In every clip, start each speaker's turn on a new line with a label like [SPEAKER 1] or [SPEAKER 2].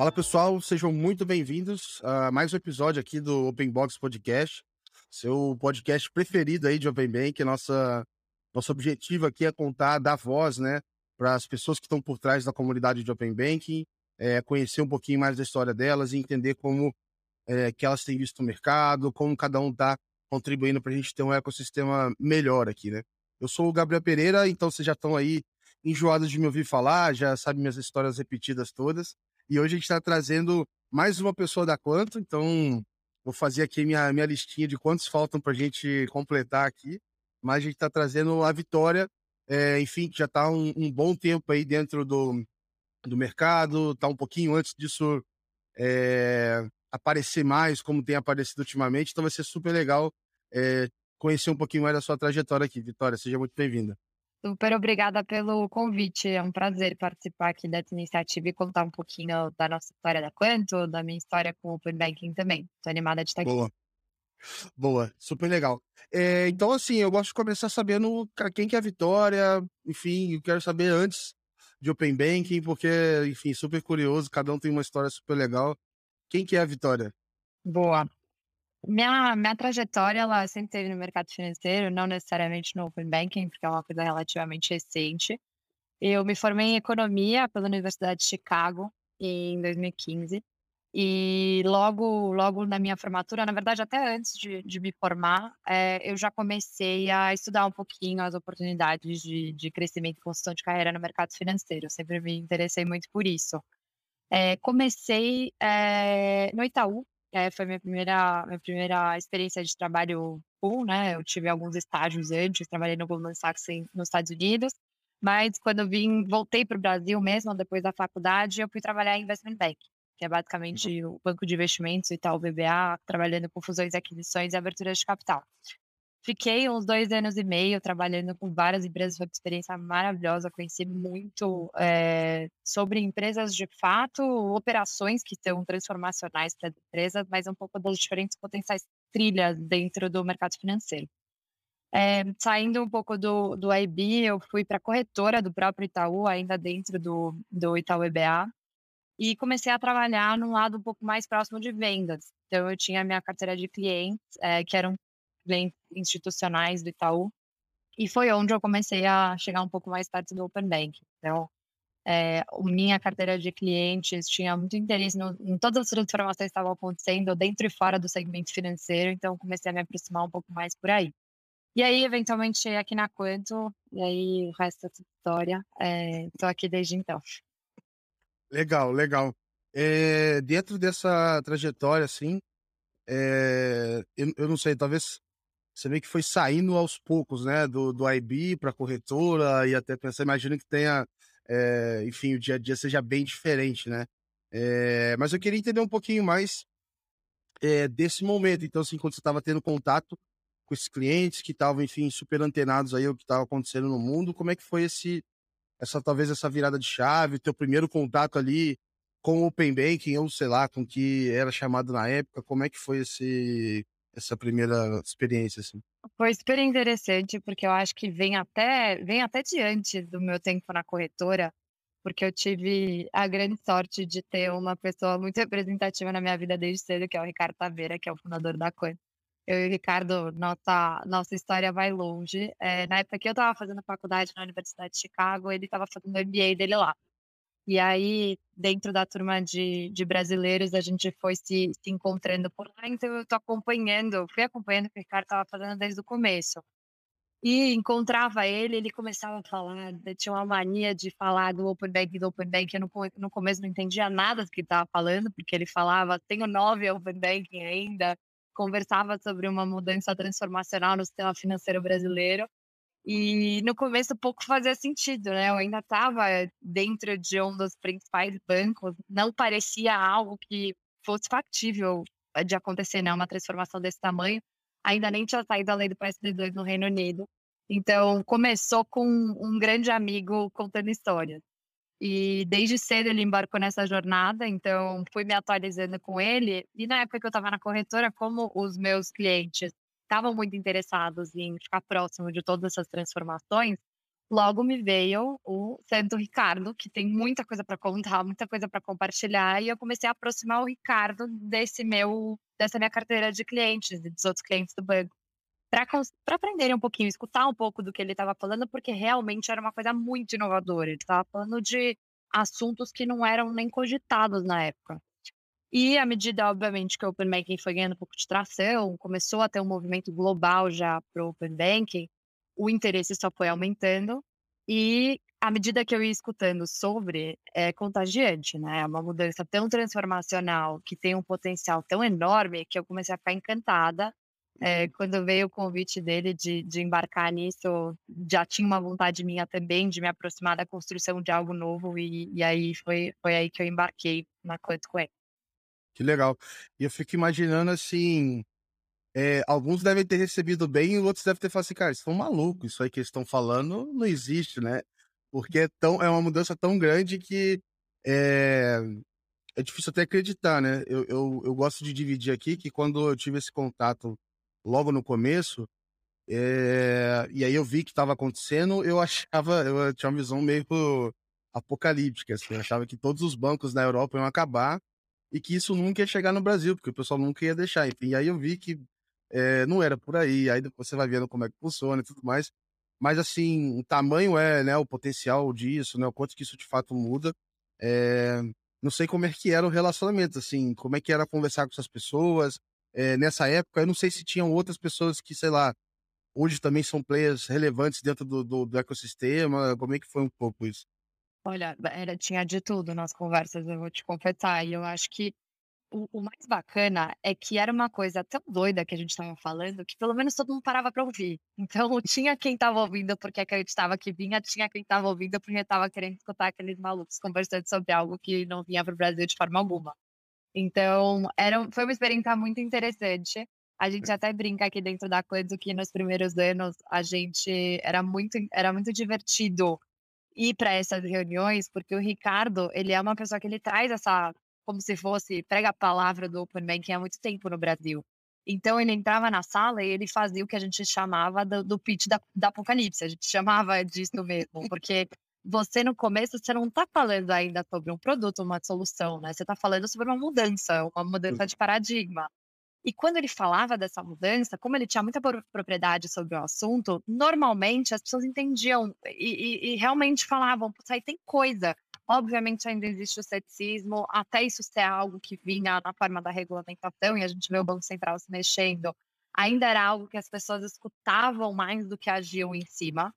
[SPEAKER 1] Fala pessoal, sejam muito bem-vindos a mais um episódio aqui do Open Box Podcast, seu podcast preferido aí de Open Bank. Nossa, nosso objetivo aqui é contar, dar voz, né, para as pessoas que estão por trás da comunidade de Open Banking, é, conhecer um pouquinho mais da história delas e entender como é, que elas têm visto o mercado, como cada um está contribuindo para a gente ter um ecossistema melhor aqui, né? Eu sou o Gabriel Pereira, então vocês já estão aí enjoados de me ouvir falar, já sabem minhas histórias repetidas todas. E hoje a gente está trazendo mais uma pessoa da Quanto, então vou fazer aqui minha, minha listinha de quantos faltam para a gente completar aqui. Mas a gente está trazendo a Vitória, é, enfim, que já está um, um, bom tempo aí dentro do, do mercado, está um pouquinho antes disso é, aparecer mais, como tem aparecido ultimamente. Então vai ser super legal é, conhecer um pouquinho mais da sua trajetória aqui. Vitória, seja muito bem-vinda.
[SPEAKER 2] Super obrigada pelo convite. É um prazer participar aqui dessa iniciativa e contar um pouquinho da nossa história da Quanto, da minha história com o Open Banking também. Estou animada de estar aqui.
[SPEAKER 1] Boa. Boa, super legal. É, então, assim, eu gosto de começar sabendo quem que é a Vitória, enfim, eu quero saber antes de Open Banking, porque, enfim, super curioso, cada um tem uma história super legal. Quem que é a Vitória?
[SPEAKER 2] Boa. Minha, minha trajetória, ela sempre teve no mercado financeiro, não necessariamente no Open Banking, porque é uma coisa relativamente recente. Eu me formei em Economia pela Universidade de Chicago em 2015. E logo, logo na minha formatura, na verdade, até antes de, de me formar, é, eu já comecei a estudar um pouquinho as oportunidades de, de crescimento e construção de carreira no mercado financeiro. Eu sempre me interessei muito por isso. É, comecei é, no Itaú, é, foi minha primeira, minha primeira experiência de trabalho full, né? Eu tive alguns estágios antes, trabalhei no Goldman Sachs nos Estados Unidos, mas quando eu vim, voltei para o Brasil mesmo, depois da faculdade, eu fui trabalhar em Investment Bank, que é basicamente uhum. o banco de investimentos e tal, o BBA, trabalhando com fusões, aquisições e aberturas de capital. Fiquei uns dois anos e meio trabalhando com várias empresas, foi uma experiência maravilhosa. Conheci muito é, sobre empresas de fato, operações que são transformacionais para as empresas, mas um pouco das diferentes potenciais trilhas dentro do mercado financeiro. É, saindo um pouco do, do IB, eu fui para a corretora do próprio Itaú, ainda dentro do, do Itaú EBA, e comecei a trabalhar num lado um pouco mais próximo de vendas. Então, eu tinha a minha carteira de clientes, é, que eram clientes institucionais do Itaú. E foi onde eu comecei a chegar um pouco mais perto do Open Bank. Então, é, minha carteira de clientes tinha muito interesse no, em todas as transformações que estavam acontecendo dentro e fora do segmento financeiro, então comecei a me aproximar um pouco mais por aí. E aí, eventualmente, cheguei aqui na Quanto, e aí o resto da história. Estou é, aqui desde então.
[SPEAKER 1] Legal, legal. É, dentro dessa trajetória, assim, é, eu, eu, não sei, talvez você vê que foi saindo aos poucos, né? Do, do IB para corretora e até pensar, imagino que tenha, é, enfim, o dia a dia seja bem diferente, né? É, mas eu queria entender um pouquinho mais é, desse momento. Então, assim, quando você estava tendo contato com esses clientes que estavam, enfim, super antenados aí o que estava acontecendo no mundo, como é que foi esse, essa talvez essa virada de chave, teu primeiro contato ali com o Open Banking, ou sei lá, com que era chamado na época, como é que foi esse essa primeira experiência, assim?
[SPEAKER 2] Foi super interessante, porque eu acho que vem até, vem até diante do meu tempo na corretora, porque eu tive a grande sorte de ter uma pessoa muito representativa na minha vida desde cedo, que é o Ricardo Taveira, que é o fundador da Coin. Eu e o Ricardo, nossa, nossa história vai longe. É, na época que eu estava fazendo faculdade na Universidade de Chicago, ele estava fazendo o MBA dele lá. E aí, dentro da turma de, de brasileiros, a gente foi se, se encontrando por lá, então eu tô acompanhando, fui acompanhando o que o Ricardo estava fazendo desde o começo. E encontrava ele, ele começava a falar, tinha uma mania de falar do Open Bank, do Open Bank, eu no, no começo não entendia nada do que ele estava falando, porque ele falava, tenho nove Open Banking ainda, conversava sobre uma mudança transformacional no sistema financeiro brasileiro, e no começo pouco fazia sentido, né? Eu ainda estava dentro de um dos principais bancos, não parecia algo que fosse factível de acontecer, né? Uma transformação desse tamanho. Ainda nem tinha saído a lei do PSD2 no Reino Unido. Então, começou com um grande amigo contando histórias. E desde cedo ele embarcou nessa jornada, então fui me atualizando com ele. E na época que eu estava na corretora, como os meus clientes estavam muito interessados em ficar próximo de todas essas transformações, logo me veio o Santo Ricardo, que tem muita coisa para contar, muita coisa para compartilhar, e eu comecei a aproximar o Ricardo desse meu, dessa minha carteira de clientes dos outros clientes do banco, para aprenderem um pouquinho, escutar um pouco do que ele estava falando, porque realmente era uma coisa muito inovadora. Ele estava falando de assuntos que não eram nem cogitados na época. E à medida, obviamente, que o Open Banking foi ganhando um pouco de tração, começou a ter um movimento global já para o Open Banking, o interesse só foi aumentando. E à medida que eu ia escutando sobre, é contagiante, né? É uma mudança tão transformacional, que tem um potencial tão enorme, que eu comecei a ficar encantada. É, quando veio o convite dele de, de embarcar nisso, já tinha uma vontade minha também de me aproximar da construção de algo novo, e, e aí foi, foi aí que eu embarquei na Quanto ele.
[SPEAKER 1] Que legal. E eu fico imaginando assim, é, alguns devem ter recebido bem e outros devem ter falado assim, cara, estão malucos, isso aí que eles estão falando não existe, né? Porque é, tão, é uma mudança tão grande que é, é difícil até acreditar, né? Eu, eu, eu gosto de dividir aqui que quando eu tive esse contato logo no começo, é, e aí eu vi que estava acontecendo, eu achava, eu tinha uma visão meio apocalíptica, assim, eu achava que todos os bancos na Europa iam acabar e que isso nunca ia chegar no Brasil, porque o pessoal nunca ia deixar. E aí eu vi que é, não era por aí, aí você vai vendo como é que funciona e tudo mais. Mas assim, o tamanho é, né, o potencial disso, né, o quanto que isso de fato muda. É, não sei como é que era o relacionamento, assim, como é que era conversar com essas pessoas. É, nessa época, eu não sei se tinham outras pessoas que, sei lá, hoje também são players relevantes dentro do, do, do ecossistema. Como é que foi um pouco isso?
[SPEAKER 2] Olha, era, tinha de tudo nas conversas, eu vou te confessar. E eu acho que o, o mais bacana é que era uma coisa tão doida que a gente estava falando que pelo menos todo mundo parava para ouvir. Então tinha quem estava ouvindo porque acreditava que vinha, tinha quem estava ouvindo porque estava querendo escutar aqueles malucos conversando sobre algo que não vinha para o Brasil de forma alguma. Então era, foi uma experiência muito interessante. A gente até brinca aqui dentro da coisa que nos primeiros anos a gente era muito, era muito divertido ir para essas reuniões, porque o Ricardo, ele é uma pessoa que ele traz essa, como se fosse, prega a palavra do Open Banking há muito tempo no Brasil. Então ele entrava na sala e ele fazia o que a gente chamava do, do pitch da, da apocalipse, a gente chamava disso mesmo, porque você no começo você não está falando ainda sobre um produto, uma solução, né? Você está falando sobre uma mudança, uma mudança de paradigma. E quando ele falava dessa mudança, como ele tinha muita propriedade sobre o assunto, normalmente as pessoas entendiam e, e, e realmente falavam: Putz, aí tem coisa. Obviamente ainda existe o ceticismo, até isso ser algo que vinha na forma da regulamentação, e a gente vê o Banco Central se mexendo, ainda era algo que as pessoas escutavam mais do que agiam em cima,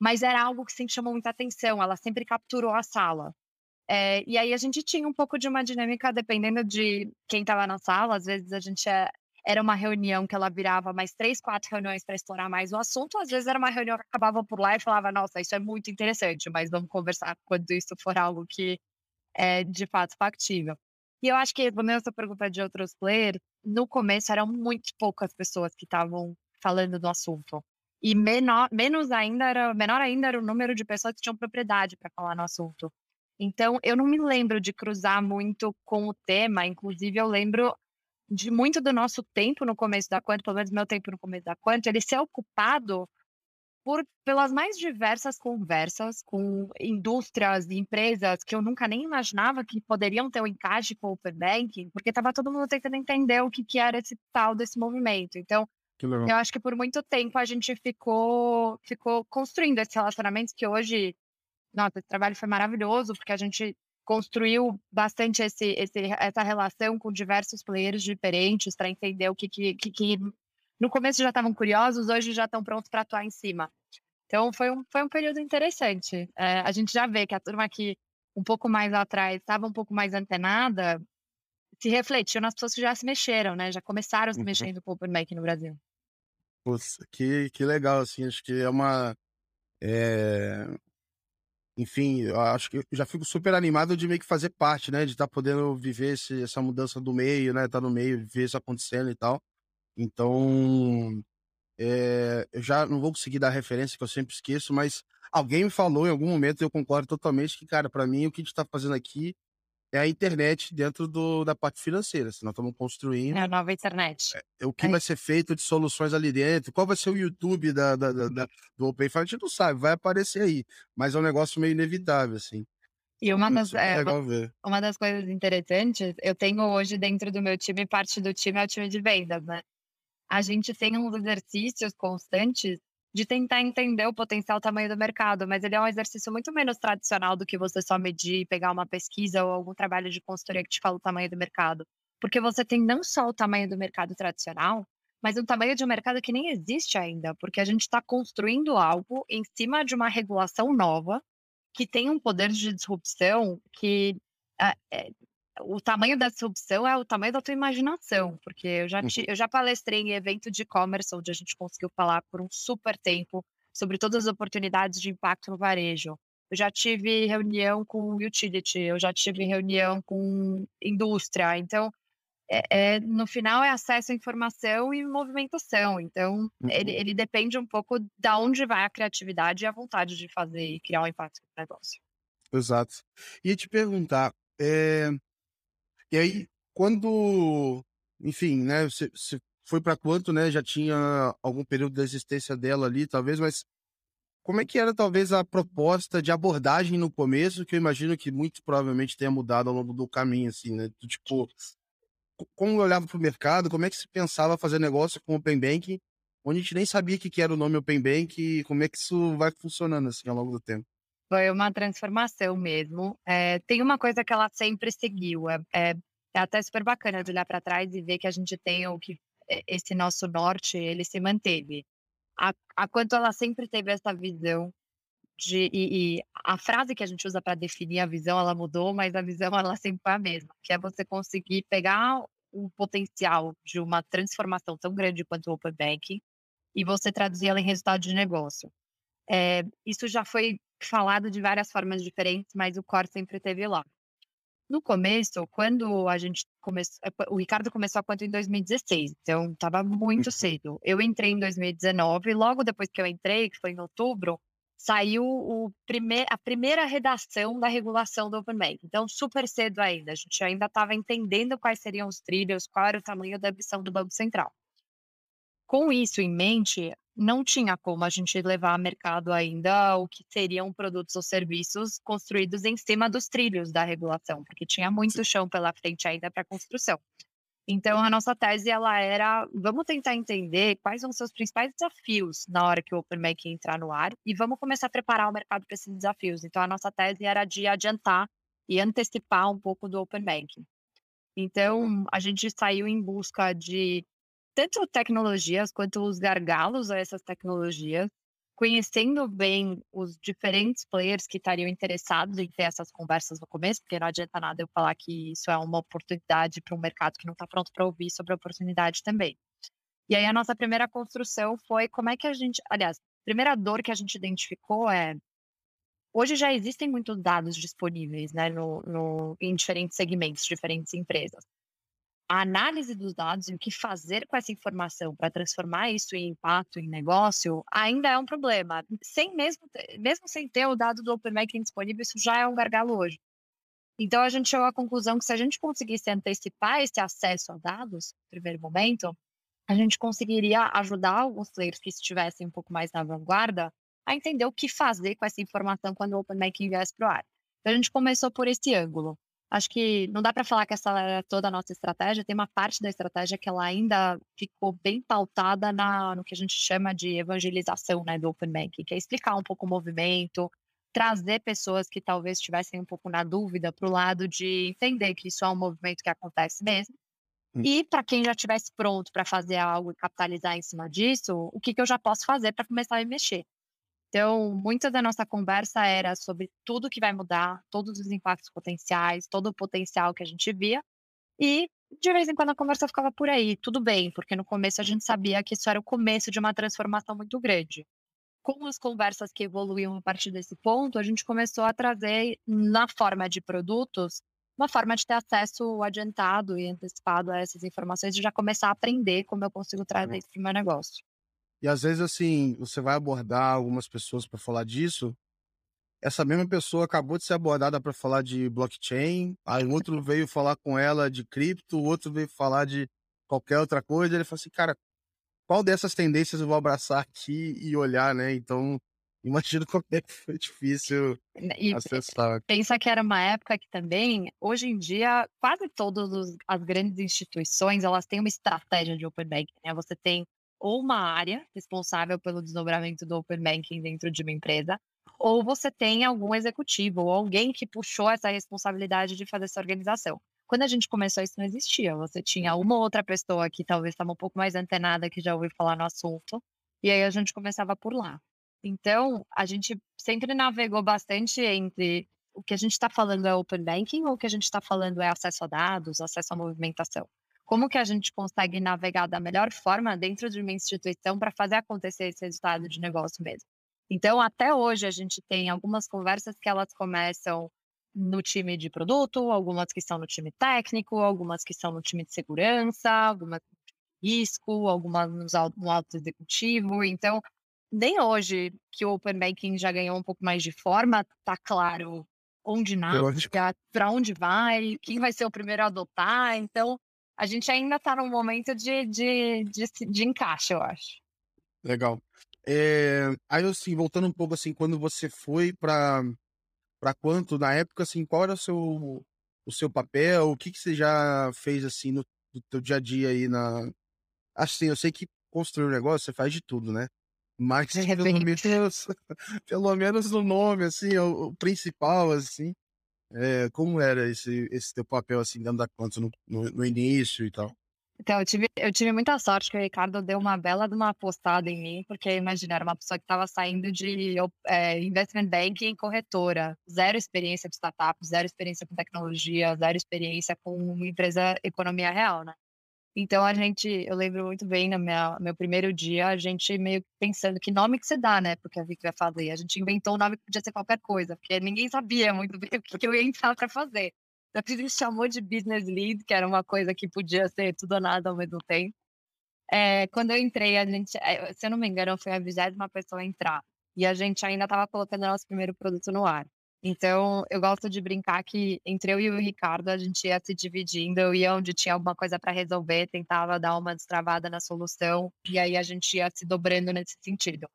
[SPEAKER 2] mas era algo que sempre chamou muita atenção, ela sempre capturou a sala. É, e aí a gente tinha um pouco de uma dinâmica dependendo de quem estava na sala. Às vezes a gente é, era uma reunião que ela virava mais três, quatro reuniões para explorar mais o assunto. Às vezes era uma reunião que acabava por lá e falava: Nossa, isso é muito interessante, mas vamos conversar quando isso for algo que é de fato factível. E eu acho que, respondendo essa pergunta de outros players, no começo eram muito poucas pessoas que estavam falando do assunto. E menor, menos ainda era, menor ainda era o número de pessoas que tinham propriedade para falar no assunto. Então, eu não me lembro de cruzar muito com o tema, inclusive eu lembro de muito do nosso tempo no começo da Quanto, pelo menos meu tempo no começo da Quanto, ele ser ocupado por, pelas mais diversas conversas com indústrias e empresas que eu nunca nem imaginava que poderiam ter um encaixe com o Open Banking, porque estava todo mundo tentando entender o que, que era esse tal desse movimento. Então, eu acho que por muito tempo a gente ficou, ficou construindo esses relacionamentos que hoje nossa, esse trabalho foi maravilhoso, porque a gente construiu bastante esse, esse, essa relação com diversos players diferentes para entender o que, que, que, que, no começo já estavam curiosos, hoje já estão prontos para atuar em cima. Então foi um, foi um período interessante. É, a gente já vê que a turma que um pouco mais atrás estava um pouco mais antenada, se refletiu nas pessoas que já se mexeram, né? Já começaram se uhum. mexendo com o Open Mic no Brasil.
[SPEAKER 1] Poxa, que, que legal, assim, acho que é uma. É, enfim, eu acho que eu já fico super animado de meio que fazer parte, né? De estar tá podendo viver esse, essa mudança do meio, né? Estar tá no meio, ver isso acontecendo e tal. Então, é, eu já não vou conseguir dar referência, que eu sempre esqueço, mas alguém me falou em algum momento, e eu concordo totalmente, que, cara, para mim, o que a gente está fazendo aqui é a internet dentro do, da parte financeira. Se nós estamos construindo.
[SPEAKER 2] É a nova internet.
[SPEAKER 1] É, o que é. vai ser feito de soluções ali dentro? Qual vai ser o YouTube da, da, da, da do Open Finance? A gente não sabe, vai aparecer aí. Mas é um negócio meio inevitável, assim.
[SPEAKER 2] E uma das, é, uma das coisas interessantes, eu tenho hoje dentro do meu time, parte do time é o time de vendas, né? A gente tem uns exercícios constantes de tentar entender o potencial tamanho do mercado, mas ele é um exercício muito menos tradicional do que você só medir, pegar uma pesquisa ou algum trabalho de consultoria que te fala o tamanho do mercado. Porque você tem não só o tamanho do mercado tradicional, mas o tamanho de um mercado que nem existe ainda, porque a gente está construindo algo em cima de uma regulação nova que tem um poder de disrupção que é, o tamanho da disrupção é o tamanho da tua imaginação, porque eu já, te, eu já palestrei em evento de e-commerce, onde a gente conseguiu falar por um super tempo sobre todas as oportunidades de impacto no varejo. Eu já tive reunião com utility, eu já tive reunião com indústria. Então, é, é, no final é acesso à informação e movimentação. Então, uhum. ele, ele, depende um pouco de onde vai a criatividade e a vontade de fazer e criar um impacto no negócio.
[SPEAKER 1] Exato. E te perguntar, é, e aí, quando, enfim, né, você, foi para quanto, né? Já tinha algum período da existência dela ali, talvez, mas como é que era talvez a proposta de abordagem no começo, que eu imagino que muito provavelmente tenha mudado ao longo do caminho, assim, né? Tipo, como eu olhava para o mercado, como é que se pensava fazer negócio com Open Banking, onde a gente nem sabia o que era o nome Open Bank e como é que isso vai funcionando assim ao longo do tempo.
[SPEAKER 2] Foi uma transformação mesmo. É, tem uma coisa que ela sempre seguiu. É, é, é até super bacana de olhar para trás e ver que a gente tem o que esse nosso norte ele se manteve. A, a quanto ela sempre teve essa visão de, e, e, a frase que a gente usa para definir a visão ela mudou, mas a visão ela sempre foi a mesma, que é você conseguir pegar o potencial de uma transformação tão grande quanto o Open Banking e você traduzir ela em resultado de negócio. É, isso já foi falado de várias formas diferentes, mas o core sempre teve lá. No começo, quando a gente começou, é, o Ricardo começou a quanto em 2016, então estava muito uhum. cedo. Eu entrei em 2019, logo depois que eu entrei, que foi em outubro, saiu o prime a primeira redação da regulação do Open Bank. Então, super cedo ainda. A gente ainda estava entendendo quais seriam os trilhos, qual era o tamanho da ambição do Banco Central. Com isso em mente, não tinha como a gente levar ao mercado ainda o que seriam produtos ou serviços construídos em cima dos trilhos da regulação, porque tinha muito chão pela frente ainda para construção. Então a nossa tese ela era, vamos tentar entender quais vão ser os principais desafios na hora que o Open Banking entrar no ar e vamos começar a preparar o mercado para esses desafios. Então a nossa tese era de adiantar e antecipar um pouco do Open Banking. Então a gente saiu em busca de tanto tecnologias quanto os gargalos a essas tecnologias, conhecendo bem os diferentes players que estariam interessados em ter essas conversas no começo, porque não adianta nada eu falar que isso é uma oportunidade para um mercado que não está pronto para ouvir sobre a oportunidade também. E aí a nossa primeira construção foi como é que a gente, aliás, a primeira dor que a gente identificou é hoje já existem muitos dados disponíveis, né, no, no, em diferentes segmentos, diferentes empresas a análise dos dados e o que fazer com essa informação para transformar isso em impacto em negócio ainda é um problema. Sem mesmo, mesmo sem ter o dado do Open Banking disponível, isso já é um gargalo hoje. Então a gente chegou à conclusão que se a gente conseguisse antecipar esse acesso a dados, no primeiro momento, a gente conseguiria ajudar alguns players que estivessem um pouco mais na vanguarda a entender o que fazer com essa informação quando o Open Banking viesse para o ar. Então a gente começou por esse ângulo acho que não dá para falar que essa era toda a nossa estratégia, tem uma parte da estratégia que ela ainda ficou bem pautada na, no que a gente chama de evangelização né, do Open Banking, que é explicar um pouco o movimento, trazer pessoas que talvez estivessem um pouco na dúvida para o lado de entender que isso é um movimento que acontece mesmo. Hum. E para quem já estivesse pronto para fazer algo e capitalizar em cima disso, o que, que eu já posso fazer para começar a mexer? Então, muita da nossa conversa era sobre tudo que vai mudar, todos os impactos potenciais, todo o potencial que a gente via. E, de vez em quando, a conversa ficava por aí. Tudo bem, porque no começo a gente sabia que isso era o começo de uma transformação muito grande. Com as conversas que evoluíam a partir desse ponto, a gente começou a trazer, na forma de produtos, uma forma de ter acesso adiantado e antecipado a essas informações e já começar a aprender como eu consigo trazer isso para o meu negócio.
[SPEAKER 1] E às vezes, assim, você vai abordar algumas pessoas para falar disso, essa mesma pessoa acabou de ser abordada para falar de blockchain, aí outro veio falar com ela de cripto, outro veio falar de qualquer outra coisa. Ele falou assim, cara, qual dessas tendências eu vou abraçar aqui e olhar, né? Então, imagino como é que foi difícil e acessar.
[SPEAKER 2] Pensa que era uma época que também, hoje em dia, quase todas as grandes instituições, elas têm uma estratégia de Open Banking, né? Você tem ou uma área responsável pelo desdobramento do Open Banking dentro de uma empresa, ou você tem algum executivo ou alguém que puxou essa responsabilidade de fazer essa organização. Quando a gente começou, isso não existia. Você tinha uma outra pessoa que talvez estava um pouco mais antenada, que já ouviu falar no assunto, e aí a gente começava por lá. Então, a gente sempre navegou bastante entre o que a gente está falando é open banking ou o que a gente está falando é acesso a dados, acesso à movimentação. Como que a gente consegue navegar da melhor forma dentro de uma instituição para fazer acontecer esse resultado de negócio mesmo? Então, até hoje, a gente tem algumas conversas que elas começam no time de produto, algumas que são no time técnico, algumas que são no time de segurança, algumas no risco, algumas no alto executivo. Então, nem hoje que o Open Banking já ganhou um pouco mais de forma, tá claro onde nasce, para onde vai, quem vai ser o primeiro a adotar. Então, a gente ainda está num momento de, de, de, de encaixe, eu acho.
[SPEAKER 1] Legal. É, aí, assim, voltando um pouco, assim, quando você foi para para quanto, na época, assim, qual era o seu, o seu papel? O que, que você já fez, assim, no, no teu dia a dia aí na... Assim, eu sei que construir um negócio, você faz de tudo, né? Mas pelo menos, pelo menos no nome, assim, o, o principal, assim, é, como era esse, esse teu papel, assim, dentro da conta no, no, no início e tal?
[SPEAKER 2] Então, eu tive, eu tive muita sorte que o Ricardo deu uma bela de uma postada em mim, porque imagina, era uma pessoa que estava saindo de é, investment banking corretora, zero experiência com startup, zero experiência com tecnologia, zero experiência com empresa economia real, né? Então a gente, eu lembro muito bem no meu, primeiro dia, a gente meio pensando que nome que você dá, né? Porque a Vic vai fazer. A gente inventou um nome que podia ser qualquer coisa, porque ninguém sabia muito bem o que eu ia entrar para fazer. Depois ele chamou de business lead, que era uma coisa que podia ser tudo ou nada ao mesmo tempo. É, quando eu entrei, a gente, é, se eu não me engano, foi a vigésima pessoa a entrar. E a gente ainda estava colocando nosso primeiro produto no ar. Então, eu gosto de brincar que entre eu e o Ricardo, a gente ia se dividindo, eu ia onde tinha alguma coisa para resolver, tentava dar uma destravada na solução, e aí a gente ia se dobrando nesse sentido.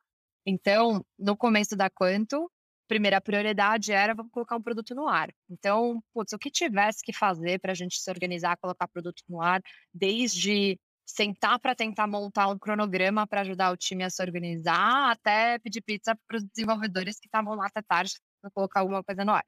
[SPEAKER 2] Então, no começo da Quanto, primeira prioridade era vamos colocar um produto no ar. Então, putz, o que tivesse que fazer para a gente se organizar, colocar produto no ar, desde sentar para tentar montar um cronograma para ajudar o time a se organizar, até pedir pizza para os desenvolvedores que estavam lá até tarde para colocar alguma coisa no ar.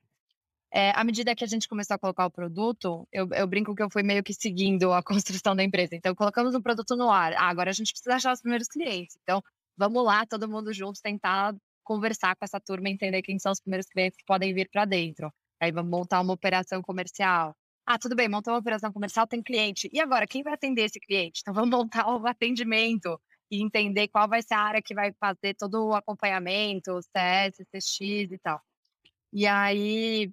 [SPEAKER 2] É, à medida que a gente começou a colocar o produto, eu, eu, brinco que eu fui meio que seguindo a construção da empresa. Então, colocamos um produto no ar. Ah, agora a gente precisa achar os primeiros clientes. Então, vamos lá, todo mundo junto, tentar conversar com essa turma, entender quem são os primeiros clientes que podem vir para dentro. Aí vamos montar uma operação comercial. Ah, tudo bem, montou uma operação comercial, tem cliente. E agora, quem vai atender esse cliente? Então vamos montar o atendimento e entender qual vai ser a área que vai fazer todo o acompanhamento, CS, CX e tal. E aí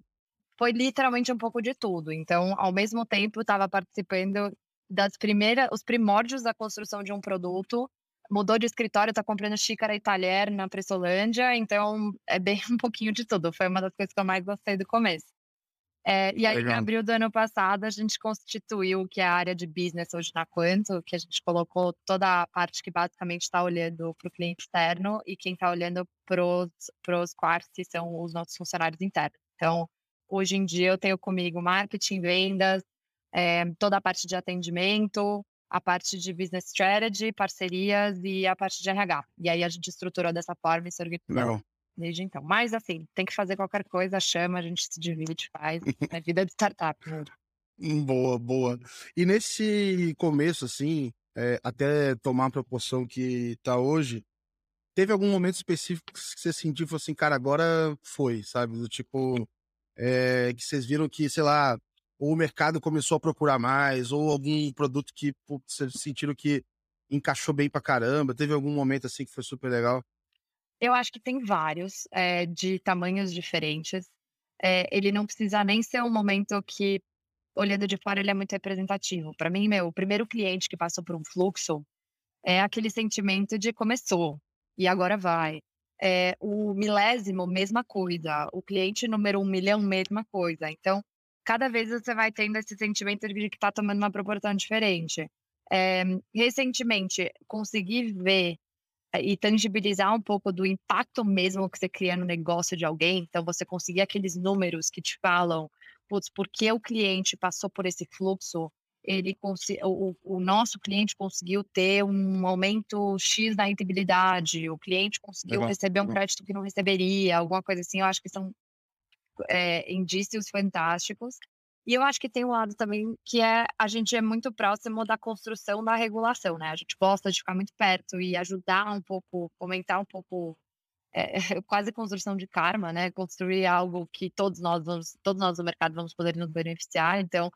[SPEAKER 2] foi literalmente um pouco de tudo. Então, ao mesmo tempo, estava participando das primeiras, os primórdios da construção de um produto mudou de escritório, tá comprando xícara e talher na Pressolândia, então é bem um pouquinho de tudo. Foi uma das coisas que eu mais gostei do começo. É, e aí, Legal. em abril do ano passado, a gente constituiu o que é a área de business hoje na Quanto, que a gente colocou toda a parte que basicamente está olhando para o cliente externo e quem está olhando para os quartos, que são os nossos funcionários internos. Então, hoje em dia, eu tenho comigo marketing, vendas, é, toda a parte de atendimento, a parte de business strategy, parcerias e a parte de RH. E aí a gente estruturou dessa forma e se organizou desde então. Mas assim, tem que fazer qualquer coisa, chama, a gente se divide, faz. É vida de startup. Né?
[SPEAKER 1] Boa, boa. E nesse começo, assim, é, até tomar a proporção que tá hoje, teve algum momento específico que você sentiu, assim, cara, agora foi, sabe? Do tipo, é, que vocês viram que, sei lá, ou o mercado começou a procurar mais, ou algum produto que vocês sentiram que encaixou bem pra caramba? Teve algum momento assim que foi super legal?
[SPEAKER 2] Eu acho que tem vários, é, de tamanhos diferentes. É, ele não precisa nem ser um momento que, olhando de fora, ele é muito representativo. Para mim, meu, o primeiro cliente que passou por um fluxo é aquele sentimento de começou e agora vai. É, o milésimo, mesma coisa. O cliente número um milhão, mesma coisa. Então, cada vez você vai tendo esse sentimento de que está tomando uma proporção diferente. É, recentemente, consegui ver e tangibilizar um pouco do impacto mesmo que você cria no negócio de alguém. Então, você conseguir aqueles números que te falam, putz, porque o cliente passou por esse fluxo, ele o, o nosso cliente conseguiu ter um aumento X na rentabilidade, o cliente conseguiu Legal. receber um crédito que não receberia, alguma coisa assim. Eu acho que são é, indícios fantásticos. E eu acho que tem um lado também que é a gente é muito próximo da construção da regulação, né? A gente gosta de ficar muito perto e ajudar um pouco, comentar um pouco é, quase construção de karma, né? Construir algo que todos nós vamos, todos nós no mercado vamos poder nos beneficiar. Então,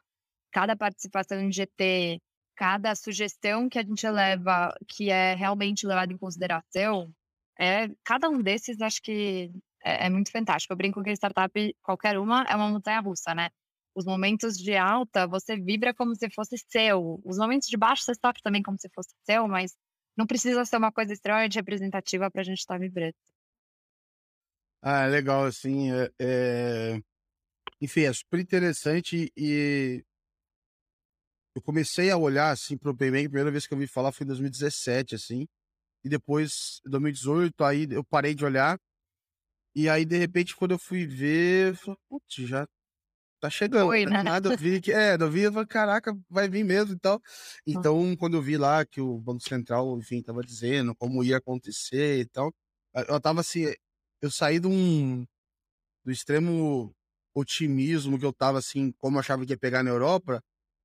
[SPEAKER 2] cada participação em GT, cada sugestão que a gente leva, que é realmente levada em consideração, é cada um desses acho que é, é muito fantástico. Eu brinco que startup, qualquer uma, é uma montanha russa, né? Os momentos de alta, você vibra como se fosse seu. Os momentos de baixo, você sofre também como se fosse seu, mas não precisa ser uma coisa extremamente representativa para a gente estar tá vibrando.
[SPEAKER 1] Ah, legal, assim, é, é... enfim, é super interessante e eu comecei a olhar, assim, pro Paybank, a primeira vez que eu vi falar foi em 2017, assim, e depois, em 2018, aí eu parei de olhar, e aí, de repente, quando eu fui ver, eu falei, putz, já tá chegando. Foi, né? Nada, eu vi que, é, eu vi, eu falei, caraca, vai vir mesmo e tal. Então, quando eu vi lá que o Banco Central, enfim, tava dizendo como ia acontecer e tal, eu tava assim, eu saí de um, do extremo otimismo que eu tava, assim, como eu achava que ia pegar na Europa,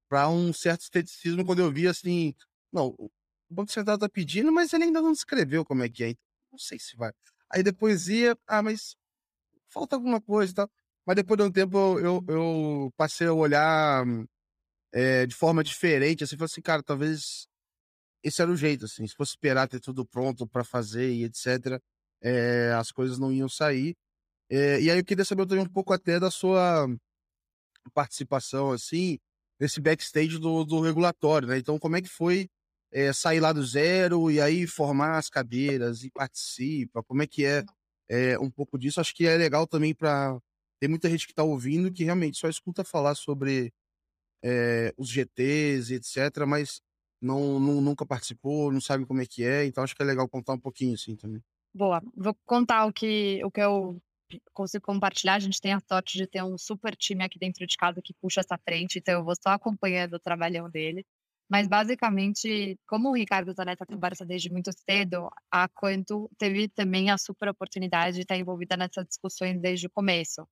[SPEAKER 1] para um certo esteticismo quando eu vi, assim, não, o Banco Central tá pedindo, mas ele ainda não descreveu como é que é, então não sei se vai. Aí depois ia, ah, mas falta alguma coisa e tal. Mas depois de um tempo eu, eu passei a olhar é, de forma diferente, assim, falei assim, cara, talvez esse era o jeito, assim, se fosse esperar ter tudo pronto para fazer e etc., é, as coisas não iam sair. É, e aí eu queria saber também um pouco até da sua participação, assim, nesse backstage do, do regulatório, né? Então, como é que foi é, sair lá do zero e aí formar as cadeiras e participa? Como é que é, é um pouco disso? Acho que é legal também para tem muita gente que está ouvindo que realmente só escuta falar sobre é, os GTs e etc., mas não, não, nunca participou, não sabe como é que é, então acho que é legal contar um pouquinho assim também.
[SPEAKER 2] Boa, vou contar o que, o que eu consigo compartilhar. A gente tem a sorte de ter um super time aqui dentro de casa que puxa essa frente, então eu vou só acompanhando o trabalhão dele. Mas basicamente, como o Ricardo está nessa conversa desde muito cedo, a Quanto teve também a super oportunidade de estar envolvida nessas discussões desde o começo.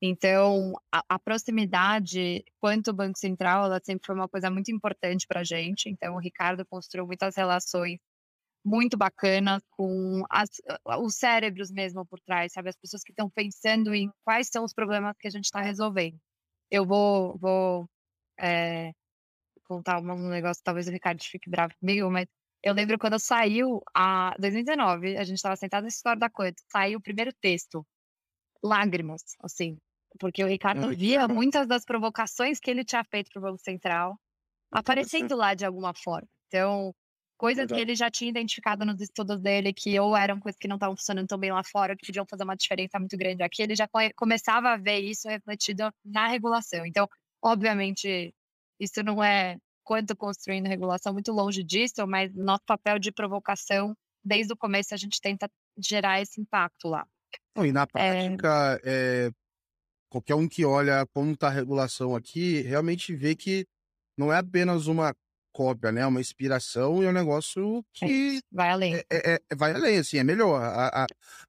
[SPEAKER 2] Então, a, a, proximidade quanto o Banco Central, ela sempre foi uma coisa muito importante para a gente. Então, o Ricardo construiu muitas relações muito bacanas com as, os cérebros mesmo por trás, sabe? As pessoas que estão pensando em quais são os problemas que a gente está resolvendo. Eu vou, vou é, contar um negócio, talvez o Ricardo fique bravo comigo, mas eu lembro quando saiu, a 2019, a gente estava sentado na história da Quanto, saiu o primeiro texto, lágrimas, assim, porque o Ricardo via muitas das provocações que ele tinha feito para o Banco Central aparecendo lá de alguma forma. Então, coisas que ele já tinha identificado nos estudos dele, que ou eram coisas que não estavam funcionando tão bem lá fora, que podiam fazer uma diferença muito grande aqui, ele já começava a ver isso refletido na regulação. Então, obviamente, isso não é quanto construindo regulação, muito longe disso, mas nosso papel de provocação, desde o começo, a gente tenta gerar esse impacto lá.
[SPEAKER 1] e na prática, é... É, qualquer um que olha como está a regulação aqui, realmente vê que não é apenas uma cópia, né? É uma inspiração e é um negócio é que
[SPEAKER 2] vai além.
[SPEAKER 1] É, é, é, vai além, assim, é melhor. A,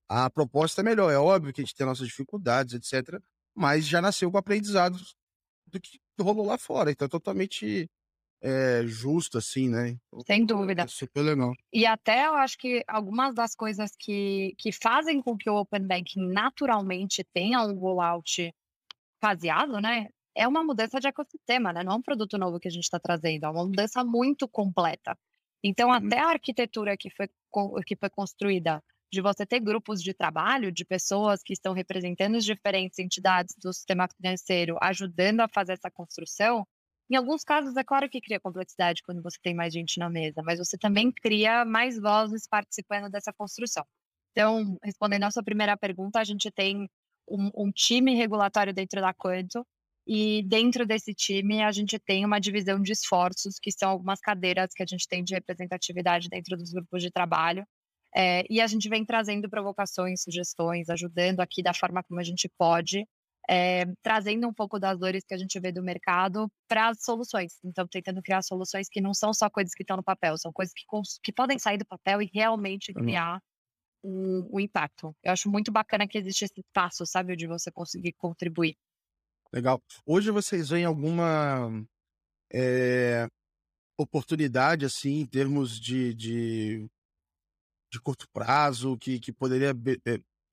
[SPEAKER 1] a, a, proposta é melhor. É óbvio que a gente tem nossas dificuldades, etc. Mas já nasceu com aprendizados do que rolou lá fora. Então é totalmente é, justo, assim, né?
[SPEAKER 2] Sem dúvida. É
[SPEAKER 1] super legal.
[SPEAKER 2] E até eu acho que algumas das coisas que, que fazem com que o Open Banking naturalmente tenha um rollout faseado, né? É uma mudança de ecossistema, né? Não é um produto novo que a gente está trazendo, é uma mudança muito completa. Então, até a arquitetura que foi, que foi construída de você ter grupos de trabalho, de pessoas que estão representando as diferentes entidades do sistema financeiro, ajudando a fazer essa construção, em alguns casos, é claro que cria complexidade quando você tem mais gente na mesa, mas você também cria mais vozes participando dessa construção. Então, respondendo a sua primeira pergunta, a gente tem um, um time regulatório dentro da Quanto, e dentro desse time, a gente tem uma divisão de esforços, que são algumas cadeiras que a gente tem de representatividade dentro dos grupos de trabalho. É, e a gente vem trazendo provocações, sugestões, ajudando aqui da forma como a gente pode, é, trazendo um pouco das dores que a gente vê do mercado para as soluções. Então, tentando criar soluções que não são só coisas que estão no papel, são coisas que, que podem sair do papel e realmente criar um, um impacto. Eu acho muito bacana que existe esse espaço, sabe, de você conseguir contribuir.
[SPEAKER 1] Legal. Hoje vocês veem alguma é, oportunidade, assim, em termos de, de, de curto prazo, que, que poderia,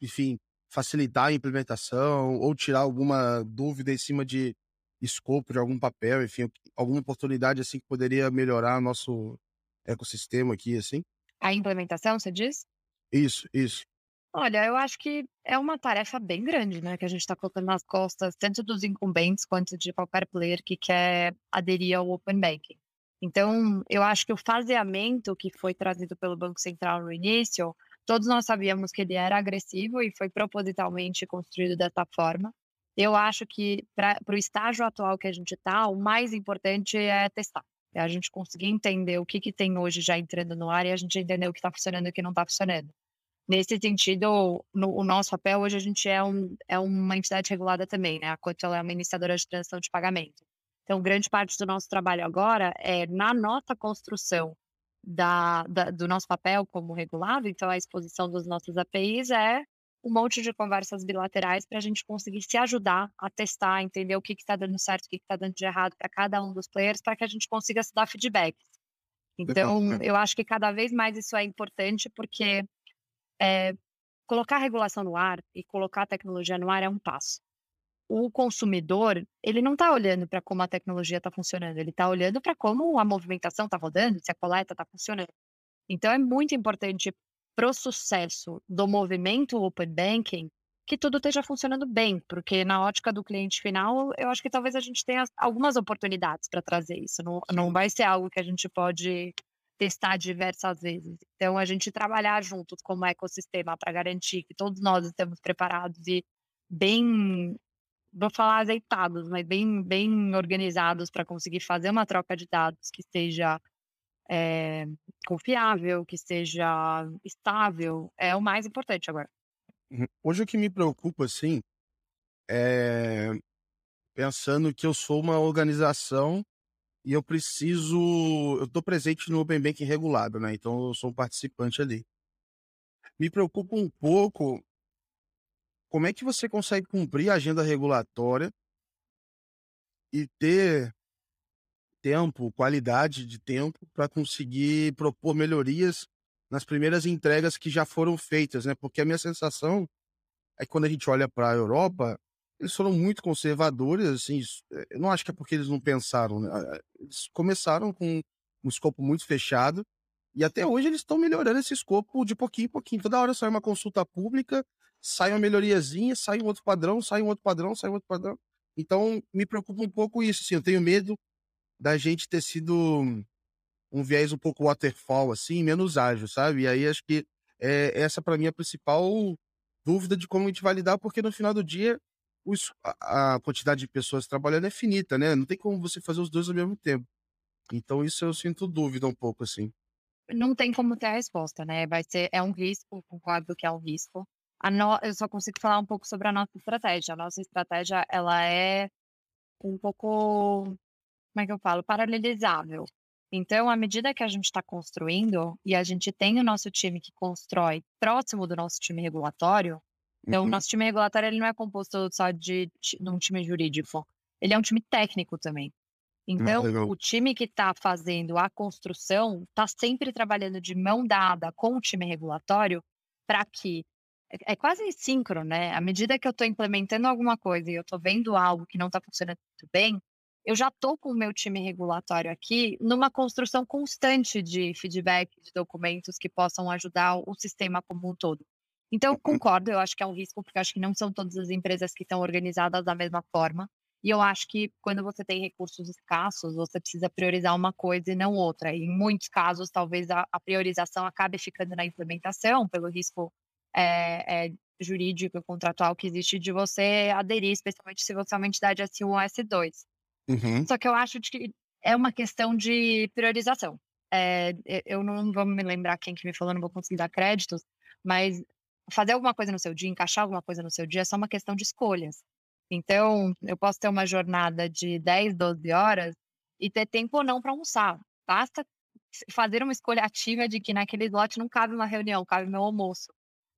[SPEAKER 1] enfim, facilitar a implementação ou tirar alguma dúvida em cima de escopo de algum papel, enfim, alguma oportunidade assim que poderia melhorar nosso ecossistema aqui, assim?
[SPEAKER 2] A implementação, você diz?
[SPEAKER 1] Isso, isso.
[SPEAKER 2] Olha, eu acho que é uma tarefa bem grande, né, que a gente está colocando nas costas, tanto dos incumbentes quanto de qualquer player que quer aderir ao Open Banking. Então, eu acho que o faseamento que foi trazido pelo Banco Central no início, todos nós sabíamos que ele era agressivo e foi propositalmente construído dessa forma. Eu acho que para o estágio atual que a gente está, o mais importante é testar. É a gente conseguir entender o que, que tem hoje já entrando no ar e a gente entender o que está funcionando e o que não está funcionando. Nesse sentido, no, o nosso papel hoje a gente é, um, é uma entidade regulada também, né? A Quanto é uma iniciadora de transação de pagamento. Então, grande parte do nosso trabalho agora é na nossa construção da, da, do nosso papel como regulado, então a exposição dos nossos APIs é um monte de conversas bilaterais para a gente conseguir se ajudar a testar, entender o que está dando certo, o que está dando de errado para cada um dos players, para que a gente consiga se dar feedbacks. Então, eu acho que cada vez mais isso é importante, porque é, colocar a regulação no ar e colocar a tecnologia no ar é um passo. O consumidor, ele não está olhando para como a tecnologia está funcionando, ele está olhando para como a movimentação está rodando, se a coleta está funcionando. Então, é muito importante para o sucesso do movimento Open Banking que tudo esteja funcionando bem, porque na ótica do cliente final, eu acho que talvez a gente tenha algumas oportunidades para trazer isso. Não, não vai ser algo que a gente pode testar diversas vezes. Então, a gente trabalhar juntos como ecossistema para garantir que todos nós estamos preparados e bem, vou falar azeitados, mas bem, bem organizados para conseguir fazer uma troca de dados que seja é, confiável, que seja estável, é o mais importante agora.
[SPEAKER 1] Uhum. Hoje o que me preocupa, assim, é pensando que eu sou uma organização e eu preciso. Eu estou presente no Open Banking regulado, né? Então eu sou um participante ali. Me preocupa um pouco como é que você consegue cumprir a agenda regulatória e ter tempo, qualidade de tempo para conseguir propor melhorias nas primeiras entregas que já foram feitas, né? Porque a minha sensação é que quando a gente olha para a Europa, eles foram muito conservadores, assim, eh, eu não acho que é porque eles não pensaram, né? Eles começaram com um escopo muito fechado e até hoje eles estão melhorando esse escopo de pouquinho em pouquinho. Toda hora sai uma consulta pública, sai uma melhoriazinha, sai um outro padrão, sai um outro padrão, sai um outro padrão. Então, me preocupa um pouco isso, assim, eu tenho medo da gente ter sido um viés um pouco waterfall, assim, menos ágil, sabe? E aí acho que é, essa para mim é a principal dúvida de como a gente vai lidar, porque no final do dia os, a, a, quantidade de pessoas trabalhando é finita, né? Não tem como você fazer os dois ao mesmo tempo. Então, isso eu sinto dúvida um pouco, assim.
[SPEAKER 2] Não tem como ter a resposta, né? Vai ser, é um risco, concordo que é um risco. No, eu só consigo falar um pouco sobre a nossa estratégia. A nossa estratégia, ela é um pouco, como é que eu falo? Paralelizável. Então, à medida que a gente está construindo e a gente tem o nosso time que constrói próximo do nosso time regulatório, então, uhum. o nosso time regulatório ele não é composto só de, de um time jurídico, ele é um time técnico também. Então, ah, o time que está fazendo a construção está sempre trabalhando de mão dada com o time regulatório para que é, é quase síncrono, né? À medida que eu estou implementando alguma coisa e eu estou vendo algo que não está funcionando muito bem, eu já estou com o meu time regulatório aqui numa construção constante de feedback, de documentos que possam ajudar o sistema como um todo. Então, concordo, eu acho que é um risco, porque acho que não são todas as empresas que estão organizadas da mesma forma. E eu acho que quando você tem recursos escassos, você precisa priorizar uma coisa e não outra. E em muitos casos, talvez a priorização acabe ficando na implementação, pelo risco é, é, jurídico e contratual que existe de você aderir, especialmente se você é uma entidade S1 ou S2. Uhum. Só que eu acho que é uma questão de priorização. É, eu não vou me lembrar quem que me falou, não vou conseguir dar créditos, mas fazer alguma coisa no seu dia, encaixar alguma coisa no seu dia é só uma questão de escolhas. Então, eu posso ter uma jornada de 10, 12 horas e ter tempo ou não para almoçar. Basta fazer uma escolha ativa de que naquele slot não cabe uma reunião, cabe meu almoço.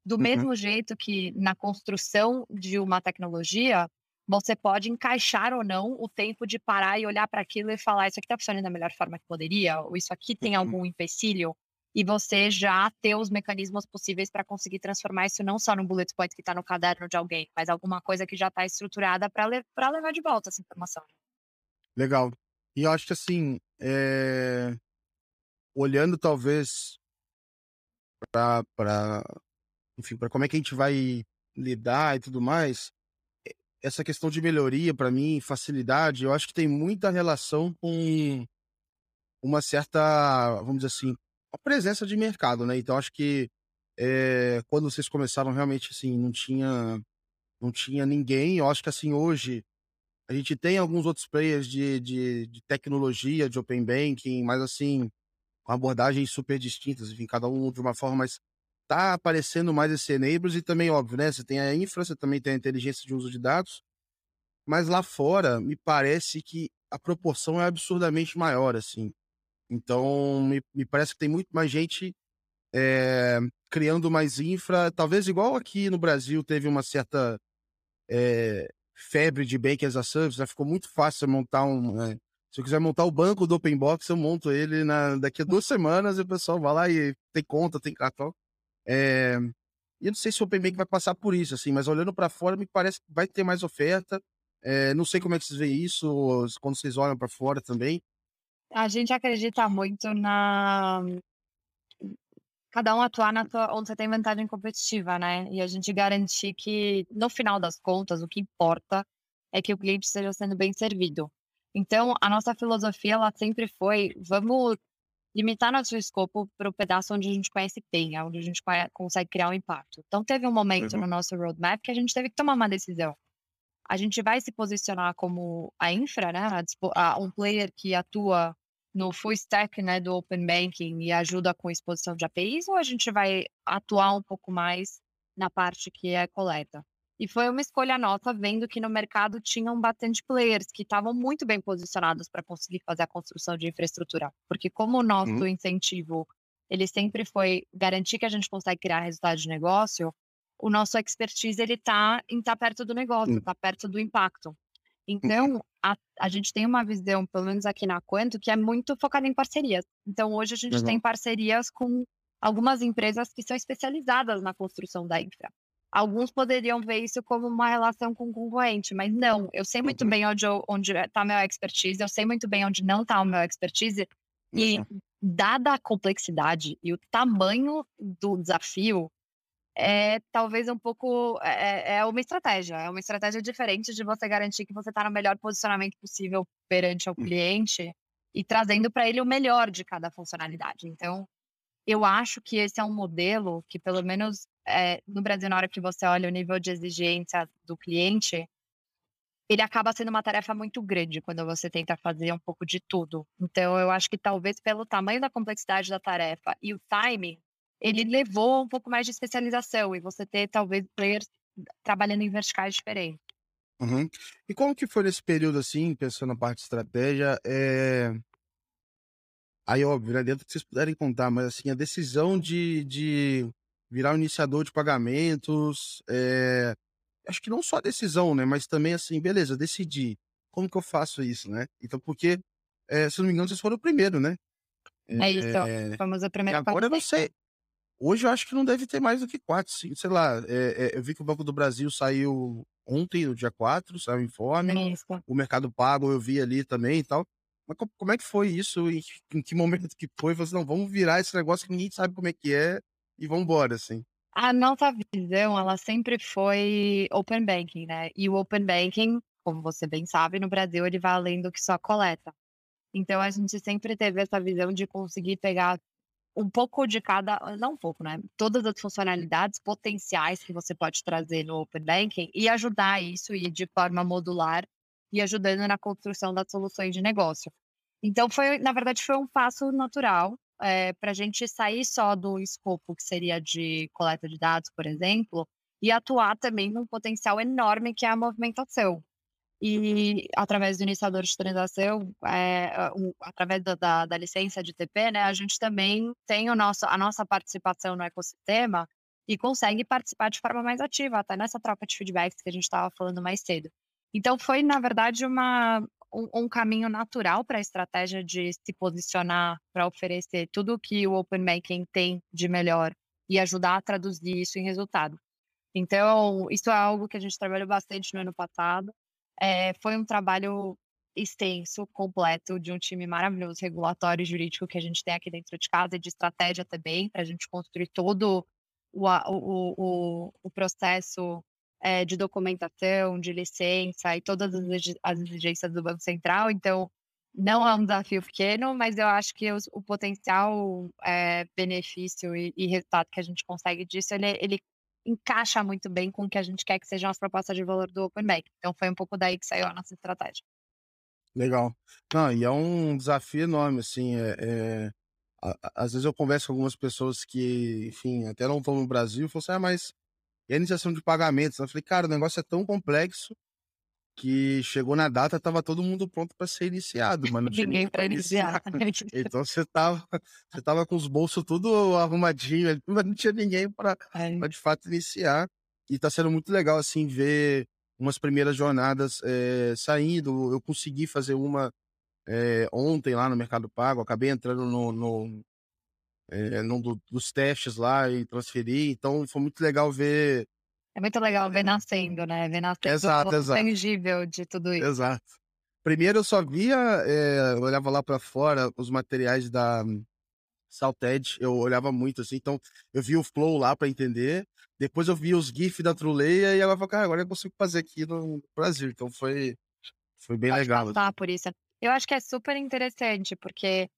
[SPEAKER 2] Do uhum. mesmo jeito que na construção de uma tecnologia, você pode encaixar ou não o tempo de parar e olhar para aquilo e falar: Isso aqui está funcionando da melhor forma que poderia, ou isso aqui tem uhum. algum empecilho, e você já ter os mecanismos possíveis para conseguir transformar isso não só no bullet point que está no caderno de alguém, mas alguma coisa que já está estruturada para le levar de volta essa informação.
[SPEAKER 1] Legal. E eu acho que assim, é... olhando talvez para enfim, para como é que a gente vai lidar e tudo mais, essa questão de melhoria, para mim, facilidade, eu acho que tem muita relação com uma certa, vamos dizer assim, a presença de mercado, né? Então, acho que é, quando vocês começaram, realmente, assim, não tinha, não tinha ninguém. Eu acho que, assim, hoje, a gente tem alguns outros players de, de, de tecnologia, de open banking, mas, assim, com abordagens super distintas, enfim, cada um de uma forma mais tá aparecendo mais esse enablers e também, óbvio, né? Você tem a infra, você também tem a inteligência de uso de dados, mas lá fora me parece que a proporção é absurdamente maior, assim. Então, me, me parece que tem muito mais gente é, criando mais infra, talvez igual aqui no Brasil teve uma certa é, febre de Bank as a Service, né? ficou muito fácil montar um. É, se eu quiser montar o banco do Open Box, eu monto ele na, daqui a duas semanas e o pessoal vai lá e tem conta, tem cartão. É, eu não sei se o Open Bank vai passar por isso, assim, mas olhando para fora, me parece que vai ter mais oferta. É, não sei como é que vocês veem isso, quando vocês olham para fora também.
[SPEAKER 2] A gente acredita muito na. Cada um atuar na tua... onde você tem vantagem competitiva, né? E a gente garantir que, no final das contas, o que importa é que o cliente esteja sendo bem servido. Então, a nossa filosofia, ela sempre foi: vamos limitar nosso escopo para o pedaço onde a gente conhece bem, onde a gente consegue criar um impacto. Então, teve um momento uhum. no nosso roadmap que a gente teve que tomar uma decisão. A gente vai se posicionar como a infra, né, a, um player que atua no full stack né, do Open Banking e ajuda com exposição de APIs, ou a gente vai atuar um pouco mais na parte que é coleta? E foi uma escolha nossa, vendo que no mercado tinham bastante players que estavam muito bem posicionados para conseguir fazer a construção de infraestrutura. Porque como o nosso uhum. incentivo, ele sempre foi garantir que a gente consegue criar resultado de negócio, o nosso expertise ele está em estar tá perto do negócio, está uhum. perto do impacto. Então, a, a gente tem uma visão, pelo menos aqui na Quanto, que é muito focada em parcerias. Então, hoje a gente uhum. tem parcerias com algumas empresas que são especializadas na construção da infra. Alguns poderiam ver isso como uma relação com o concorrente, mas não. Eu sei muito uhum. bem onde está onde tá meu expertise, eu sei muito bem onde não está o meu expertise. E, uhum. dada a complexidade e o tamanho do desafio, é talvez um pouco. É, é, é uma estratégia. É uma estratégia diferente de você garantir que você está no melhor posicionamento possível perante o hum. cliente e trazendo para ele o melhor de cada funcionalidade. Então, eu acho que esse é um modelo que, pelo menos é, no Brasil, na hora que você olha o nível de exigência do cliente, ele acaba sendo uma tarefa muito grande quando você tenta fazer um pouco de tudo. Então, eu acho que talvez pelo tamanho da complexidade da tarefa e o time, ele levou um pouco mais de especialização e você ter talvez players trabalhando em verticais diferentes.
[SPEAKER 1] Uhum. E como que foi nesse período, assim, pensando na parte de estratégia, é... Aí, óbvio, né, dentro que vocês puderem contar, mas assim, a decisão de, de virar um iniciador de pagamentos, é... acho que não só a decisão, né, mas também assim, beleza, decidi, como que eu faço isso, né? Então, porque, é, se não me engano, vocês foram o primeiro, né?
[SPEAKER 2] É isso, é... fomos o primeiro.
[SPEAKER 1] Agora eu não sei, hoje eu acho que não deve ter mais do que quatro, cinco, sei lá, eu vi que o Banco do Brasil saiu ontem, no dia 4, saiu o informe, isso. o Mercado Pago eu vi ali também e tal, mas como é que foi isso? Em, que momento que foi? Você não, vamos virar esse negócio que ninguém sabe como é que é e vamos embora, assim.
[SPEAKER 2] A nossa visão, ela sempre foi open banking, né? E o open banking, como você bem sabe, no Brasil ele vai além do que só coleta. Então a gente sempre teve essa visão de conseguir pegar um pouco de cada, não um pouco, né? Todas as funcionalidades potenciais que você pode trazer no Open Banking e ajudar isso e de forma modular e ajudando na construção das soluções de negócio. Então, foi, na verdade, foi um passo natural é, para a gente sair só do escopo que seria de coleta de dados, por exemplo, e atuar também num potencial enorme que é a movimentação. E através do iniciador de transação, é, o, através da, da, da, licença de TP, né, a gente também tem o nosso, a nossa participação no ecossistema e consegue participar de forma mais ativa, até nessa troca de feedbacks que a gente estava falando mais cedo. Então, foi, na verdade, uma, um, um caminho natural para a estratégia de se posicionar para oferecer tudo o que o Open Banking tem de melhor e ajudar a traduzir isso em resultado. Então, isso é algo que a gente trabalhou bastante no ano passado. É, foi um trabalho extenso, completo, de um time maravilhoso, regulatório e jurídico que a gente tem aqui dentro de casa e de estratégia também, para a gente construir todo o, o, o, o processo é, de documentação, de licença e todas as exigências do Banco Central. Então, não é um desafio pequeno, mas eu acho que o, o potencial é, benefício e, e, resultado que a gente consegue disso, ele, ele encaixa muito bem com o que a gente quer que sejam as propostas de valor do Open Bank. Então, foi um pouco daí que saiu a nossa estratégia.
[SPEAKER 1] Legal. Não, e é um desafio enorme, assim, é, é... Às vezes eu converso com algumas pessoas que, enfim, até não estão no Brasil, e falam assim, ah, mas e a iniciação de pagamentos. Eu falei, cara, o negócio é tão complexo que chegou na data, tava todo mundo pronto para ser iniciado, mas não tinha
[SPEAKER 2] ninguém para iniciar. iniciar.
[SPEAKER 1] então você tava, você tava com os bolsos tudo arrumadinho, mas não tinha ninguém para é. de fato iniciar. E tá sendo muito legal assim ver umas primeiras jornadas é, saindo. Eu consegui fazer uma é, ontem lá no Mercado Pago, acabei entrando no, no, é, num do, dos testes lá e transferir. Então foi muito legal ver.
[SPEAKER 2] É muito legal ver nascendo, né? Ver nascendo exato, exato. tangível de tudo isso.
[SPEAKER 1] Exato. Primeiro eu só via, é, eu olhava lá para fora os materiais da Salted, eu olhava muito assim, então eu vi o flow lá para entender. Depois eu vi os GIFs da Truleia e eu falei, cara, agora eu consigo fazer aqui no Brasil. Então foi, foi bem Pode legal.
[SPEAKER 2] Tá, por isso. Eu acho que é super interessante, porque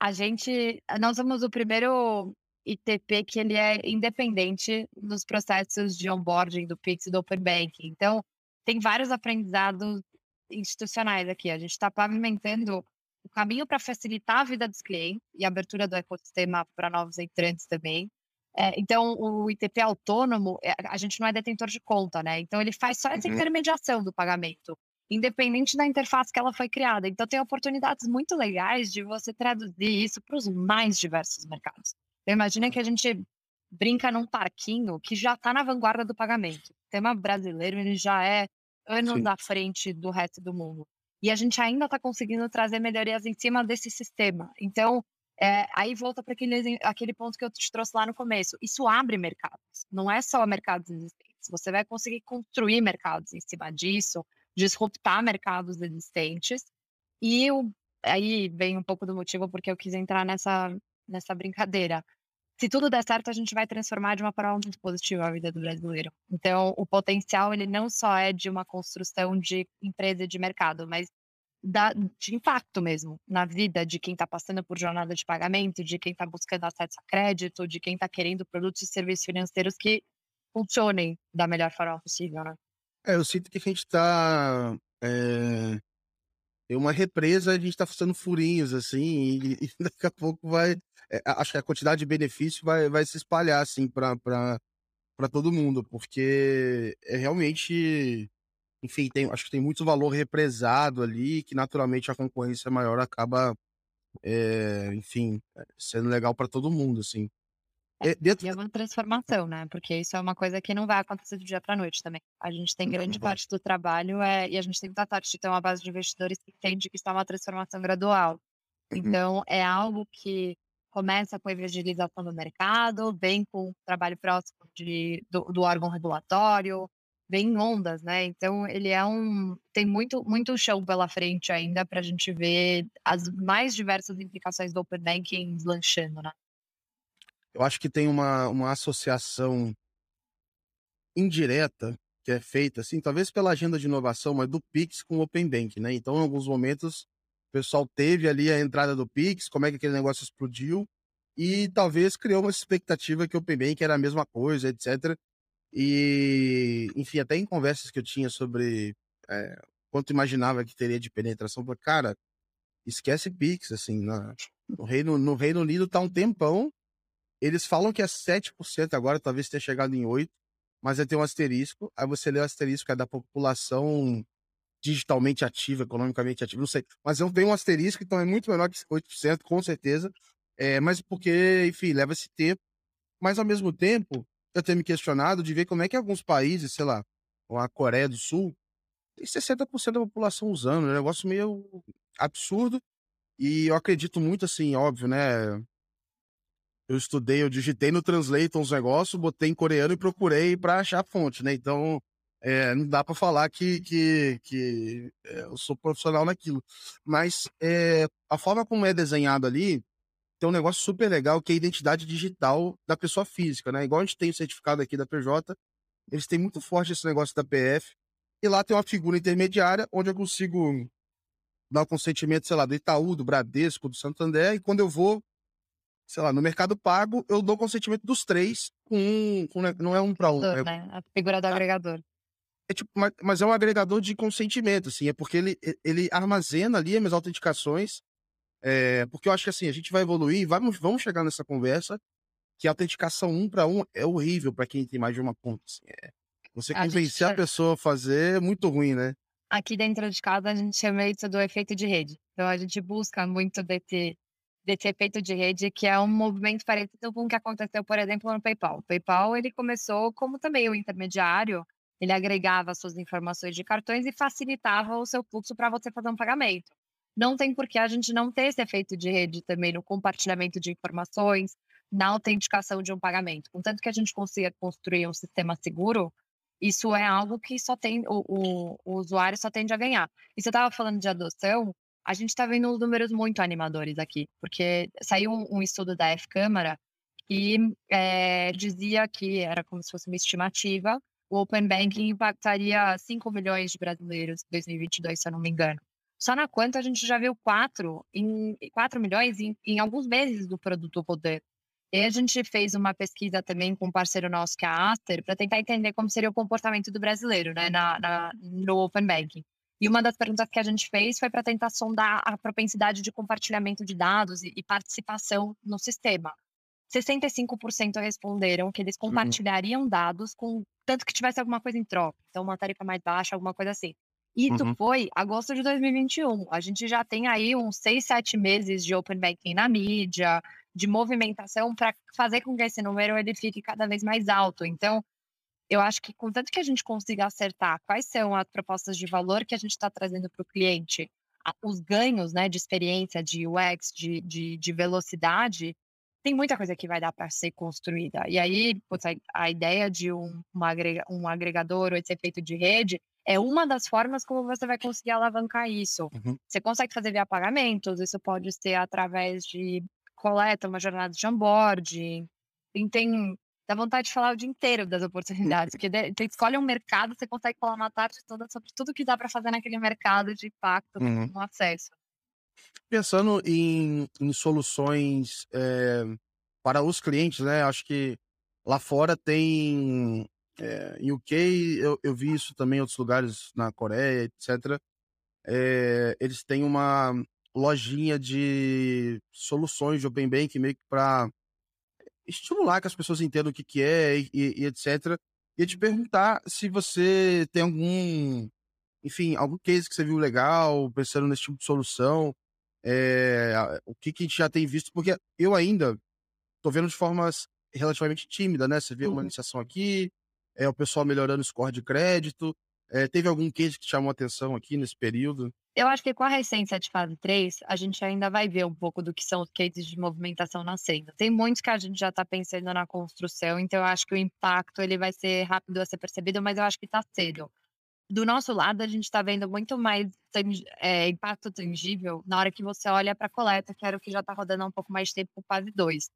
[SPEAKER 2] a gente, nós somos o primeiro ITP que ele é independente nos processos de onboarding do Pix e do Open Banking. Então, tem vários aprendizados institucionais aqui. A gente está pavimentando o caminho para facilitar a vida dos clientes e a abertura do ecossistema para novos entrantes também. É, então, o ITP autônomo, é, a gente não é detentor de conta, né? Então, ele faz só essa uhum. intermediação do pagamento independente da interface que ela foi criada. Então, tem oportunidades muito legais de você traduzir isso para os mais diversos mercados. Então, imagina que a gente brinca num parquinho que já está na vanguarda do pagamento. O tema brasileiro ele já é anos Sim. à frente do resto do mundo. E a gente ainda está conseguindo trazer melhorias em cima desse sistema. Então, é, aí volta para aquele, aquele ponto que eu te trouxe lá no começo. Isso abre mercados, não é só mercados existentes. Você vai conseguir construir mercados em cima disso, disruptar mercados existentes. E eu, aí vem um pouco do motivo porque eu quis entrar nessa, nessa brincadeira. Se tudo der certo, a gente vai transformar de uma forma muito positiva a vida do brasileiro. Então, o potencial, ele não só é de uma construção de empresa e de mercado, mas da, de impacto mesmo na vida de quem está passando por jornada de pagamento, de quem está buscando acesso a crédito, de quem está querendo produtos e serviços financeiros que funcionem da melhor forma possível, né?
[SPEAKER 1] É, eu sinto que a gente tá. É, é uma represa, a gente tá fazendo furinhos, assim, e, e daqui a pouco vai. É, acho que a quantidade de benefício vai, vai se espalhar, assim, para todo mundo, porque é realmente. Enfim, tem, acho que tem muito valor represado ali, que naturalmente a concorrência maior acaba, é, enfim, sendo legal para todo mundo, assim.
[SPEAKER 2] É, dentro... E é uma transformação, né? Porque isso é uma coisa que não vai acontecer do dia para noite também. A gente tem grande parte do trabalho é, e a gente tem muita sorte de ter uma base de investidores que entende que isso é uma transformação gradual. Uhum. Então, é algo que começa com a evangelização do mercado, vem com o trabalho próximo de, do, do órgão regulatório, vem em ondas, né? Então, ele é um. tem muito, muito chão pela frente ainda para a gente ver as mais diversas implicações do Open Banking deslanchando, né?
[SPEAKER 1] Eu acho que tem uma, uma associação indireta que é feita, assim, talvez pela agenda de inovação, mas do Pix com o Open Bank, né? Então, em alguns momentos, o pessoal teve ali a entrada do Pix, como é que aquele negócio explodiu, e talvez criou uma expectativa que o Open Bank era a mesma coisa, etc. E, enfim, até em conversas que eu tinha sobre é, quanto imaginava que teria de penetração, falei, cara, esquece Pix, assim, na, no, Reino, no Reino Unido tá um tempão, eles falam que é 7% agora, talvez tenha chegado em 8%, mas aí tem um asterisco, aí você lê o asterisco é da população digitalmente ativa, economicamente ativa, não sei, mas vem um asterisco, então é muito menor que 8%, com certeza, é, mas porque, enfim, leva esse tempo, mas ao mesmo tempo, eu tenho me questionado de ver como é que alguns países, sei lá, a Coreia do Sul, tem 60% da população usando, é um negócio meio absurdo, e eu acredito muito, assim, óbvio, né, eu estudei, eu digitei no Translate uns negócios, botei em coreano e procurei para achar a fonte, né? Então, é, não dá para falar que, que, que é, eu sou profissional naquilo. Mas é, a forma como é desenhado ali tem um negócio super legal que é a identidade digital da pessoa física, né? Igual a gente tem o certificado aqui da PJ, eles têm muito forte esse negócio da PF. E lá tem uma figura intermediária onde eu consigo dar o consentimento, sei lá, do Itaú, do Bradesco, do Santander, e quando eu vou sei lá, no Mercado Pago, eu dou consentimento dos três com um, com, não é um para um. É,
[SPEAKER 2] né? A figura do agregador.
[SPEAKER 1] É tipo, mas, mas, é um agregador de consentimento, assim, é porque ele, ele armazena ali as minhas autenticações, é, porque eu acho que assim, a gente vai evoluir, vamos, vamos chegar nessa conversa, que a autenticação um para um é horrível para quem tem mais de uma conta. Assim, é, você a convencer gente... a pessoa a fazer é muito ruim, né?
[SPEAKER 2] Aqui dentro de casa a gente chama isso do efeito de rede. Então a gente busca muito desse desse efeito de rede, que é um movimento parecido com o que aconteceu, por exemplo, no PayPal. O PayPal ele começou como também o intermediário, ele agregava suas informações de cartões e facilitava o seu fluxo para você fazer um pagamento. Não tem por que a gente não ter esse efeito de rede também no compartilhamento de informações, na autenticação de um pagamento. Contanto que a gente consiga construir um sistema seguro, isso é algo que só tem o, o, o usuário só tende a ganhar. E você estava falando de adoção, a gente está vendo números muito animadores aqui, porque saiu um, estudo da F-Câmara que é, dizia que era como se fosse uma estimativa, o Open Banking impactaria 5 milhões de brasileiros em 2022, se eu não me engano. Só na quanto a gente já viu 4, em, 4 milhões em, em alguns meses do produto Poder. E a gente fez uma pesquisa também com um parceiro nosso, que é a Aster, para tentar entender como seria o comportamento do brasileiro né, na, na, no Open Banking. E uma das perguntas que a gente fez foi para tentar sondar a propensidade de compartilhamento de dados e, e participação no sistema. 65% responderam que eles uhum. compartilhariam uhum. dados com tanto que tivesse alguma coisa em troca, então uma tarifa mais baixa, alguma coisa assim. Isso uhum. foi agosto de 2021. A gente já tem aí uns 6, 7 meses de open banking na mídia, de movimentação para fazer com que esse número ele fique cada vez mais alto. Então, eu acho que contanto que a gente consiga acertar quais são as propostas de valor que a gente está trazendo para o cliente, os ganhos né, de experiência, de UX, de, de, de velocidade, tem muita coisa que vai dar para ser construída. E aí, putz, a, a, ideia de um, agrega, um agregador ou esse efeito de rede é uma das formas como você vai conseguir alavancar isso. Uhum. Você consegue fazer via pagamentos, isso pode ser através de coleta, uma jornada de onboarding. Tem, tem dá vontade de falar o dia inteiro das oportunidades, porque você escolhe um mercado, você consegue falar uma tarde toda sobre tudo que dá para fazer naquele mercado de impacto uhum. no acesso.
[SPEAKER 1] Pensando em, em soluções é, para os clientes, né? Acho que lá fora tem. É, em UK, eu, eu vi isso também em outros lugares, na Coreia, etc. É, eles têm uma lojinha de soluções de Open Bank meio que para estimular que as pessoas entendam o que, que é e, e, etc. E te perguntar se você tem algum, enfim, algum case que você viu legal, pensando nesse tipo de solução, é, o que, que a gente já tem visto, porque eu ainda tô vendo de formas relativamente tímida, né? Você vê uma uhum. iniciação aqui, é, o pessoal melhorando o score de crédito. É, teve algum case que te chamou atenção aqui nesse período?
[SPEAKER 2] Eu acho que com a recência de fase 3, a gente ainda vai ver um pouco do que são os cases de movimentação nascendo. Tem muitos que a gente já está pensando na construção, então eu acho que o impacto ele vai ser rápido a ser percebido, mas eu acho que está cedo. Do nosso lado, a gente está vendo muito mais é, impacto tangível na hora que você olha para a coleta, que era o que já está rodando há um pouco mais de tempo com fase 2.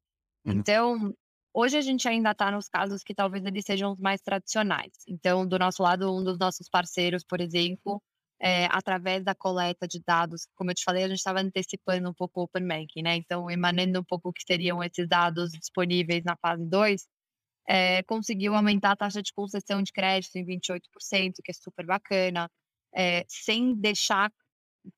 [SPEAKER 2] Uhum. Então, hoje a gente ainda está nos casos que talvez eles sejam os mais tradicionais. Então, do nosso lado, um dos nossos parceiros, por exemplo, é, através da coleta de dados. Como eu te falei, a gente estava antecipando um pouco o Open Banking, né? Então, emanando um pouco o que seriam esses dados disponíveis na fase 2, é, conseguiu aumentar a taxa de concessão de crédito em 28%, que é super bacana, é, sem deixar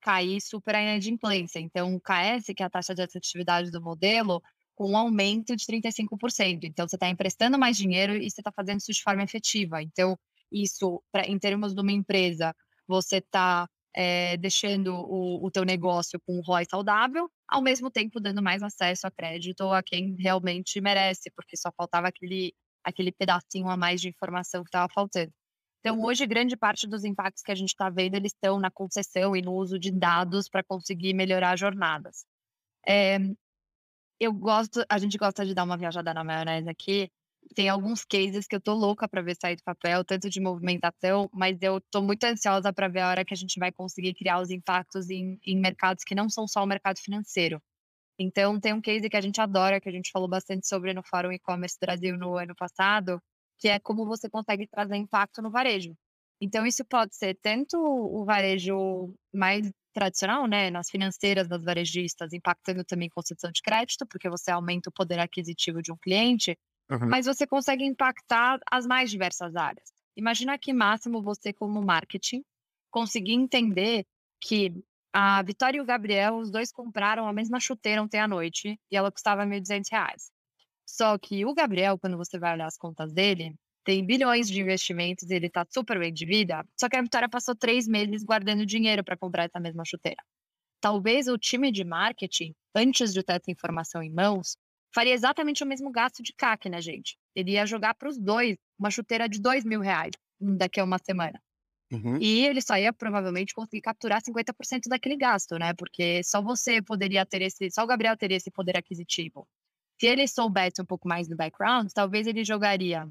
[SPEAKER 2] cair super a inadimplência. Então, o KS, que é a taxa de assertividade do modelo, com um aumento de 35%. Então, você está emprestando mais dinheiro e você está fazendo isso de forma efetiva. Então, isso, pra, em termos de uma empresa, você está é, eh, deixando o, o teu negócio com um ROI saudável, ao mesmo tempo dando mais acesso a crédito a quem realmente merece, porque só faltava aquele, aquele pedacinho a mais de informação que estava faltando. Então, hoje, grande parte dos impactos que a gente está vendo, eles estão na concessão e no uso de dados para conseguir melhorar jornadas. É, eu gosto, a gente gosta de dar uma viajada na maionese aqui, tem alguns cases que eu tô louca para ver sair do papel, tanto de movimentação, mas eu tô muito ansiosa para ver a hora que a gente vai conseguir criar os impactos em, em mercados que não são só o mercado financeiro. Então, tem um case que a gente adora, que a gente falou bastante sobre no Fórum E-Commerce Brasil no ano passado, que é como você consegue trazer impacto no varejo. Então, isso pode ser tanto o varejo mais tradicional, né, nas financeiras das varejistas, impactando também concessão de crédito, porque você aumenta o poder aquisitivo de um cliente, Uhum. Mas você consegue impactar as mais diversas áreas. Imagina que máximo você, como marketing, conseguir entender que a Vitória e o Gabriel, os dois compraram a mesma chuteira ontem à noite e ela custava R$ 1.200. Só que o Gabriel, quando você vai olhar as contas dele, tem bilhões de investimentos, ele tá super bem de vida. Só que a Vitória passou três meses guardando dinheiro para comprar essa mesma chuteira. Talvez o time de marketing, antes de ter essa informação em mãos, faria exatamente o mesmo gasto de CAC, né, gente? Ele ia jogar para os dois uma chuteira de dois mil reais daqui a uma semana. Uhum. E ele só ia provavelmente conseguir capturar 50% daquele gasto, né? Porque só você poderia ter esse, só o Gabriel teria esse poder aquisitivo. Se ele soubesse um pouco mais do background, talvez ele jogaria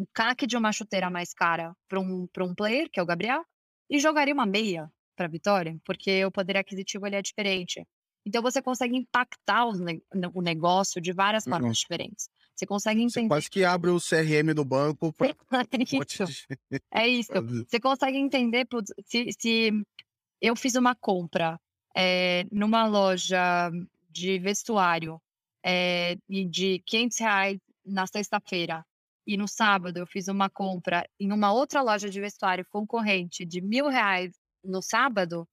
[SPEAKER 2] um CAC de uma chuteira mais cara para um, um player, que é o Gabriel, e jogaria uma meia para a Vitória, porque o poder aquisitivo ele é diferente. Então você consegue impactar o negócio de várias formas uhum. diferentes. Você consegue entender. Você
[SPEAKER 1] quase que abre o CRM do banco. Pra...
[SPEAKER 2] é isso. É isso. Você consegue entender se, se eu fiz uma compra é, numa loja de vestuário é, de 500 reais na sexta-feira e no sábado eu fiz uma compra em uma outra loja de vestuário concorrente de mil reais no sábado,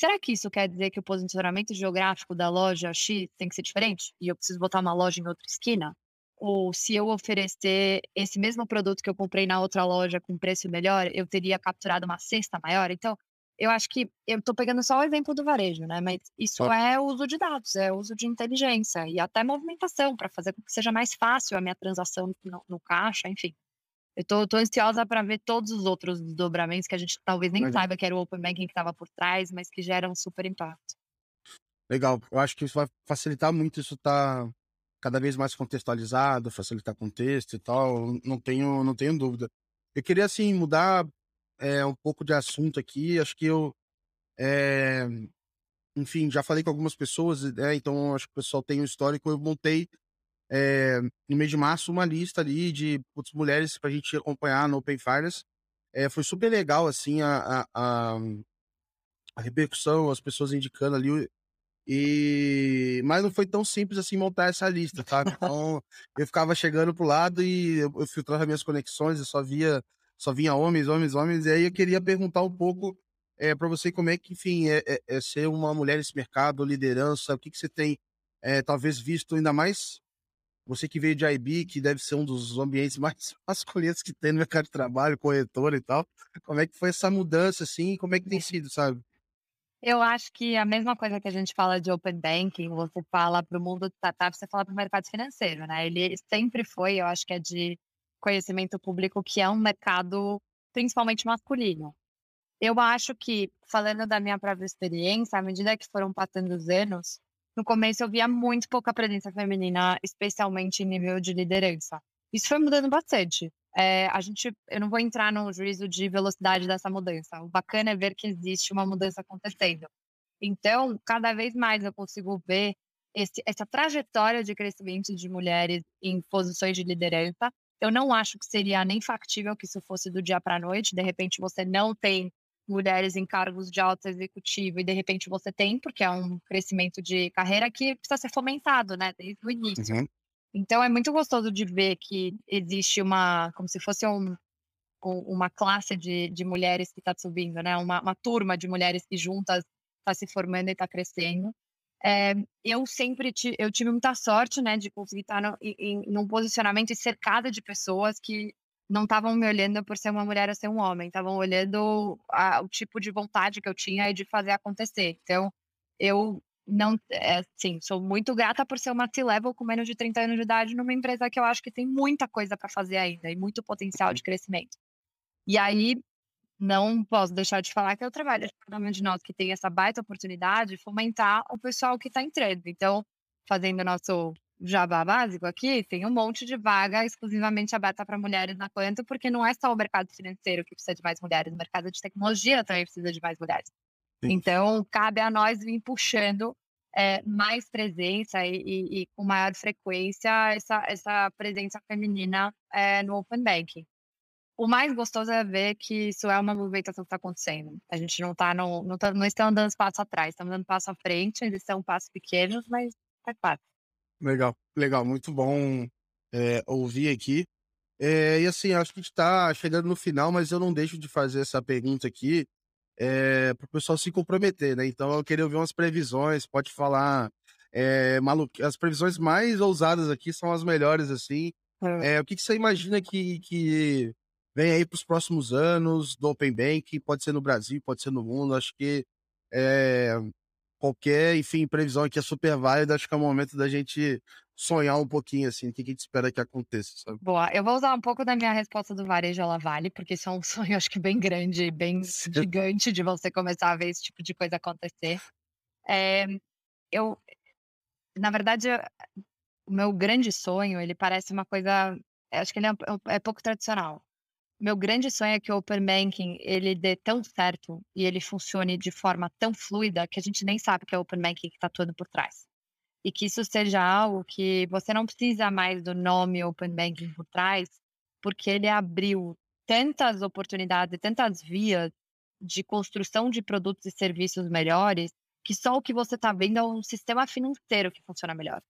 [SPEAKER 2] Será que isso quer dizer que o posicionamento geográfico da loja X tem que ser diferente? E eu preciso botar uma loja em outra esquina? Ou se eu oferecer esse mesmo produto que eu comprei na outra loja com preço melhor, eu teria capturado uma cesta maior? Então, eu acho que eu estou pegando só o exemplo do varejo, né? Mas isso ah. é uso de dados, é uso de inteligência e até movimentação para fazer com que seja mais fácil a minha transação no, no caixa, enfim. Eu tô, tô ansiosa para ver todos os outros desdobramentos que a gente talvez nem saiba que era o Open Banking que estava por trás, mas que geram super impacto.
[SPEAKER 1] Legal. Eu acho que isso vai facilitar muito isso tá cada vez mais contextualizado, facilitar contexto e tal. Não tenho, não tenho dúvida. Eu queria assim mudar é, um pouco de assunto aqui. Acho que eu, é, enfim, já falei com algumas pessoas, né, então acho que o pessoal tem um histórico. Eu montei é, no mês de março, uma lista ali de putz, mulheres para a gente acompanhar no Open Finance. É, foi super legal, assim, a, a, a, repercussão, as pessoas indicando ali. E... Mas não foi tão simples assim montar essa lista, tá? Então, eu ficava chegando pro lado e eu, eu filtrava minhas conexões, eu só via, só vinha homens, homens, homens. E aí eu queria perguntar um pouco é, para você como é que, enfim, é, é, é, ser uma mulher nesse mercado, liderança, o que, que você tem, é, talvez, visto ainda mais você que veio de IB, que deve ser um dos ambientes mais masculinos que tem no mercado de trabalho, corretor e tal. Como é que foi essa mudança, assim? Como é que tem sido, sabe?
[SPEAKER 2] Eu acho que a mesma coisa que a gente fala de Open Banking, você fala para o mundo de startup, você fala para o mercado financeiro, né? Ele sempre foi, eu acho que é de conhecimento público, que é um mercado principalmente masculino. Eu acho que, falando da minha própria experiência, à medida que foram passando os anos, no começo eu via muito pouca presença feminina, especialmente em nível de liderança. Isso foi mudando bastante. É, a gente, eu não vou entrar no juízo de velocidade dessa mudança. O bacana é ver que existe uma mudança acontecendo. Então, cada vez mais eu consigo ver esse, essa trajetória de crescimento de mulheres em posições de liderança. Eu não acho que seria nem factível que isso fosse do dia para a noite. De repente, você não tem mulheres em cargos de alto executivo e de repente você tem, porque é um crescimento de carreira que precisa ser fomentado, né, desde o início. Uhum. Então é muito gostoso de ver que existe uma, como se fosse um, uma classe de, de mulheres que está subindo, né, uma, uma turma de mulheres que juntas está se formando e está crescendo. É, eu sempre eu tive muita sorte, né, de conseguir estar no, em, um posicionamento cercada de pessoas que não estavam me olhando por ser uma mulher ou ser um homem, estavam olhando a, o tipo de vontade que eu tinha de fazer acontecer. Então, eu não, é, sim, sou muito grata por ser uma C-level com menos de 30 anos de idade numa empresa que eu acho que tem muita coisa para fazer ainda e muito potencial de crescimento. E aí, não posso deixar de falar que eu trabalho cada um de nós que tem essa baita oportunidade de fomentar o pessoal que está entrando. Então, fazendo nosso jabá básico aqui, tem um monte de vaga exclusivamente aberta para mulheres na Quanto, porque não é só o mercado financeiro que precisa de mais mulheres, o mercado de tecnologia também precisa de mais mulheres. Sim. Então, cabe a nós vir puxando é, mais presença e, e, e, com maior frequência essa, essa presença feminina é, no Open Banking. O mais gostoso é ver que isso é uma movimentação que está acontecendo. A gente não está não, não, tá, não estamos dando passo atrás, estamos dando passo à frente, eles são passos pequenos, mas faz parte.
[SPEAKER 1] Legal, legal, muito bom é, ouvir aqui. É, e assim, acho que a gente está chegando no final, mas eu não deixo de fazer essa pergunta aqui é, para o pessoal se comprometer, né? Então eu queria ouvir umas previsões, pode falar. É, malu... As previsões mais ousadas aqui são as melhores, assim. É. o que, que você imagina que, que vem aí para os próximos anos do Open Bank? Pode ser no Brasil, pode ser no mundo. Acho que qualquer, enfim, previsão aqui é super válida. Acho que é o momento da gente sonhar um pouquinho, assim, o que a gente espera que aconteça, sabe?
[SPEAKER 2] Boa, eu vou usar um pouco da minha resposta do varejo ela vale, porque isso é um sonho, acho que bem grande, bem gigante de você começar a ver esse tipo de coisa acontecer. É, eu, na verdade, o meu grande sonho, ele parece uma coisa, acho que ele é, é pouco tradicional meu grande sonho é que o Open Banking ele dê tão certo e ele funcione de forma tão fluida que a gente nem sabe que é o Open Banking que está todo por trás. E que isso seja algo que você não precisa mais do nome Open Banking por trás, porque ele abriu tantas oportunidades e tantas vias de construção de produtos e serviços melhores que só o que você está vendo é um sistema financeiro que funciona melhor.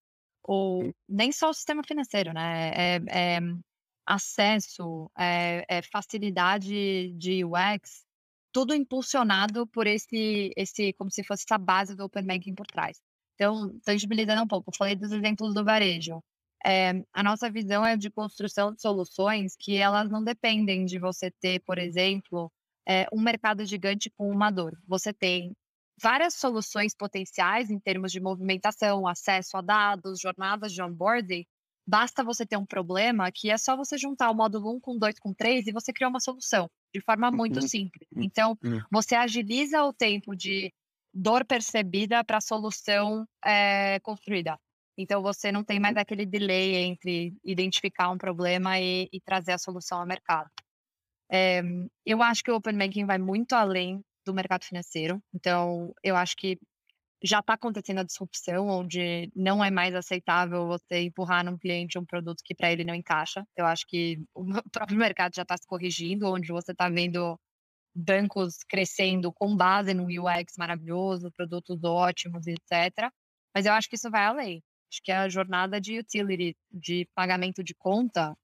[SPEAKER 2] Ou nem só o sistema financeiro, né? É, é, acesso, é, é, facilidade de UX, tudo impulsionado por esse, esse, como se fosse essa base do Open Banking por trás. Então, tangibilizando um pouco, eu falei dos exemplos do varejo. É, a nossa visão é de construção de soluções que elas não dependem de você ter, por exemplo, é, um mercado gigante com uma dor. Você tem várias soluções potenciais em termos de movimentação, acesso a dados, jornadas de onboarding, Basta você ter um problema que é só você juntar o módulo 1 com 2 com 3 e você criar uma solução de forma muito uhum. simples. Uhum. Então, uhum. você agiliza o tempo de dor percebida para a solução é, construída. Então, você não tem mais aquele delay entre identificar um problema e, e trazer a solução ao mercado. É, eu acho que o Open Banking vai muito além do mercado financeiro. Então, eu acho que já está acontecendo a disrupção, onde não é mais aceitável você empurrar num cliente um produto que para ele não encaixa. Eu acho que o próprio mercado já está se corrigindo, onde você está vendo bancos crescendo com base no UX maravilhoso, produtos ótimos, etc. Mas eu acho que isso vai além. Acho que a jornada de utility, de pagamento de conta,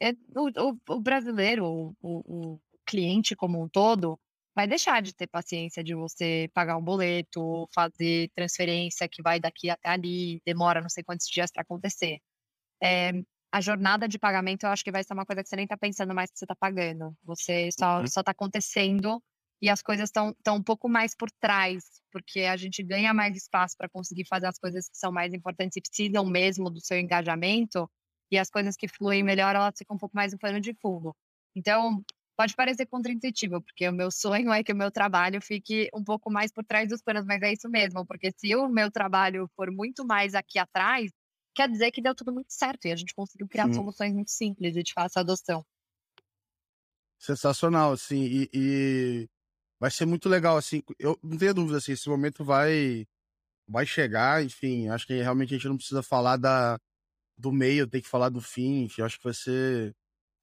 [SPEAKER 2] é o, o, o brasileiro, o, o cliente como um todo, vai deixar de ter paciência de você pagar um boleto, fazer transferência que vai daqui até ali, demora não sei quantos dias para acontecer. É, a jornada de pagamento eu acho que vai ser uma coisa que você nem está pensando mais que você está pagando. Você só uhum. está acontecendo e as coisas estão um pouco mais por trás, porque a gente ganha mais espaço para conseguir fazer as coisas que são mais importantes e precisam mesmo do seu engajamento, e as coisas que fluem melhor, elas ficam um pouco mais no plano de fundo. Então, Pode parecer contraintuitivo, porque o meu sonho é que o meu trabalho fique um pouco mais por trás dos panos, mas é isso mesmo, porque se o meu trabalho for muito mais aqui atrás, quer dizer que deu tudo muito certo e a gente conseguiu criar Sim. soluções muito simples de fácil adoção.
[SPEAKER 1] Sensacional, assim, e, e, vai ser muito legal, assim, eu não tenho dúvida, assim, esse momento vai vai chegar, enfim, acho que realmente a gente não precisa falar da, do meio, tem que falar do fim, enfim, acho que vai ser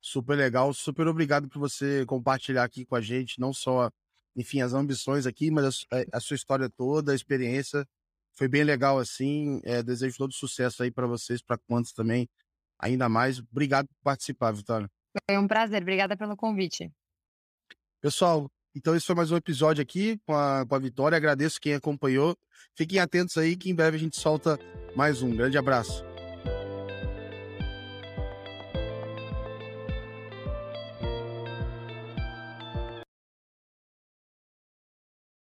[SPEAKER 1] Super legal, super obrigado por você compartilhar aqui com a gente, não só enfim, as ambições aqui, mas a, a sua história toda, a experiência. Foi bem legal assim. É, desejo todo sucesso aí para vocês, para quantos também, ainda mais. Obrigado por participar, Vitória.
[SPEAKER 2] Foi um prazer, obrigada pelo convite.
[SPEAKER 1] Pessoal, então esse foi mais um episódio aqui com a, com a Vitória. Agradeço quem acompanhou. Fiquem atentos aí que em breve a gente solta mais um. Grande abraço.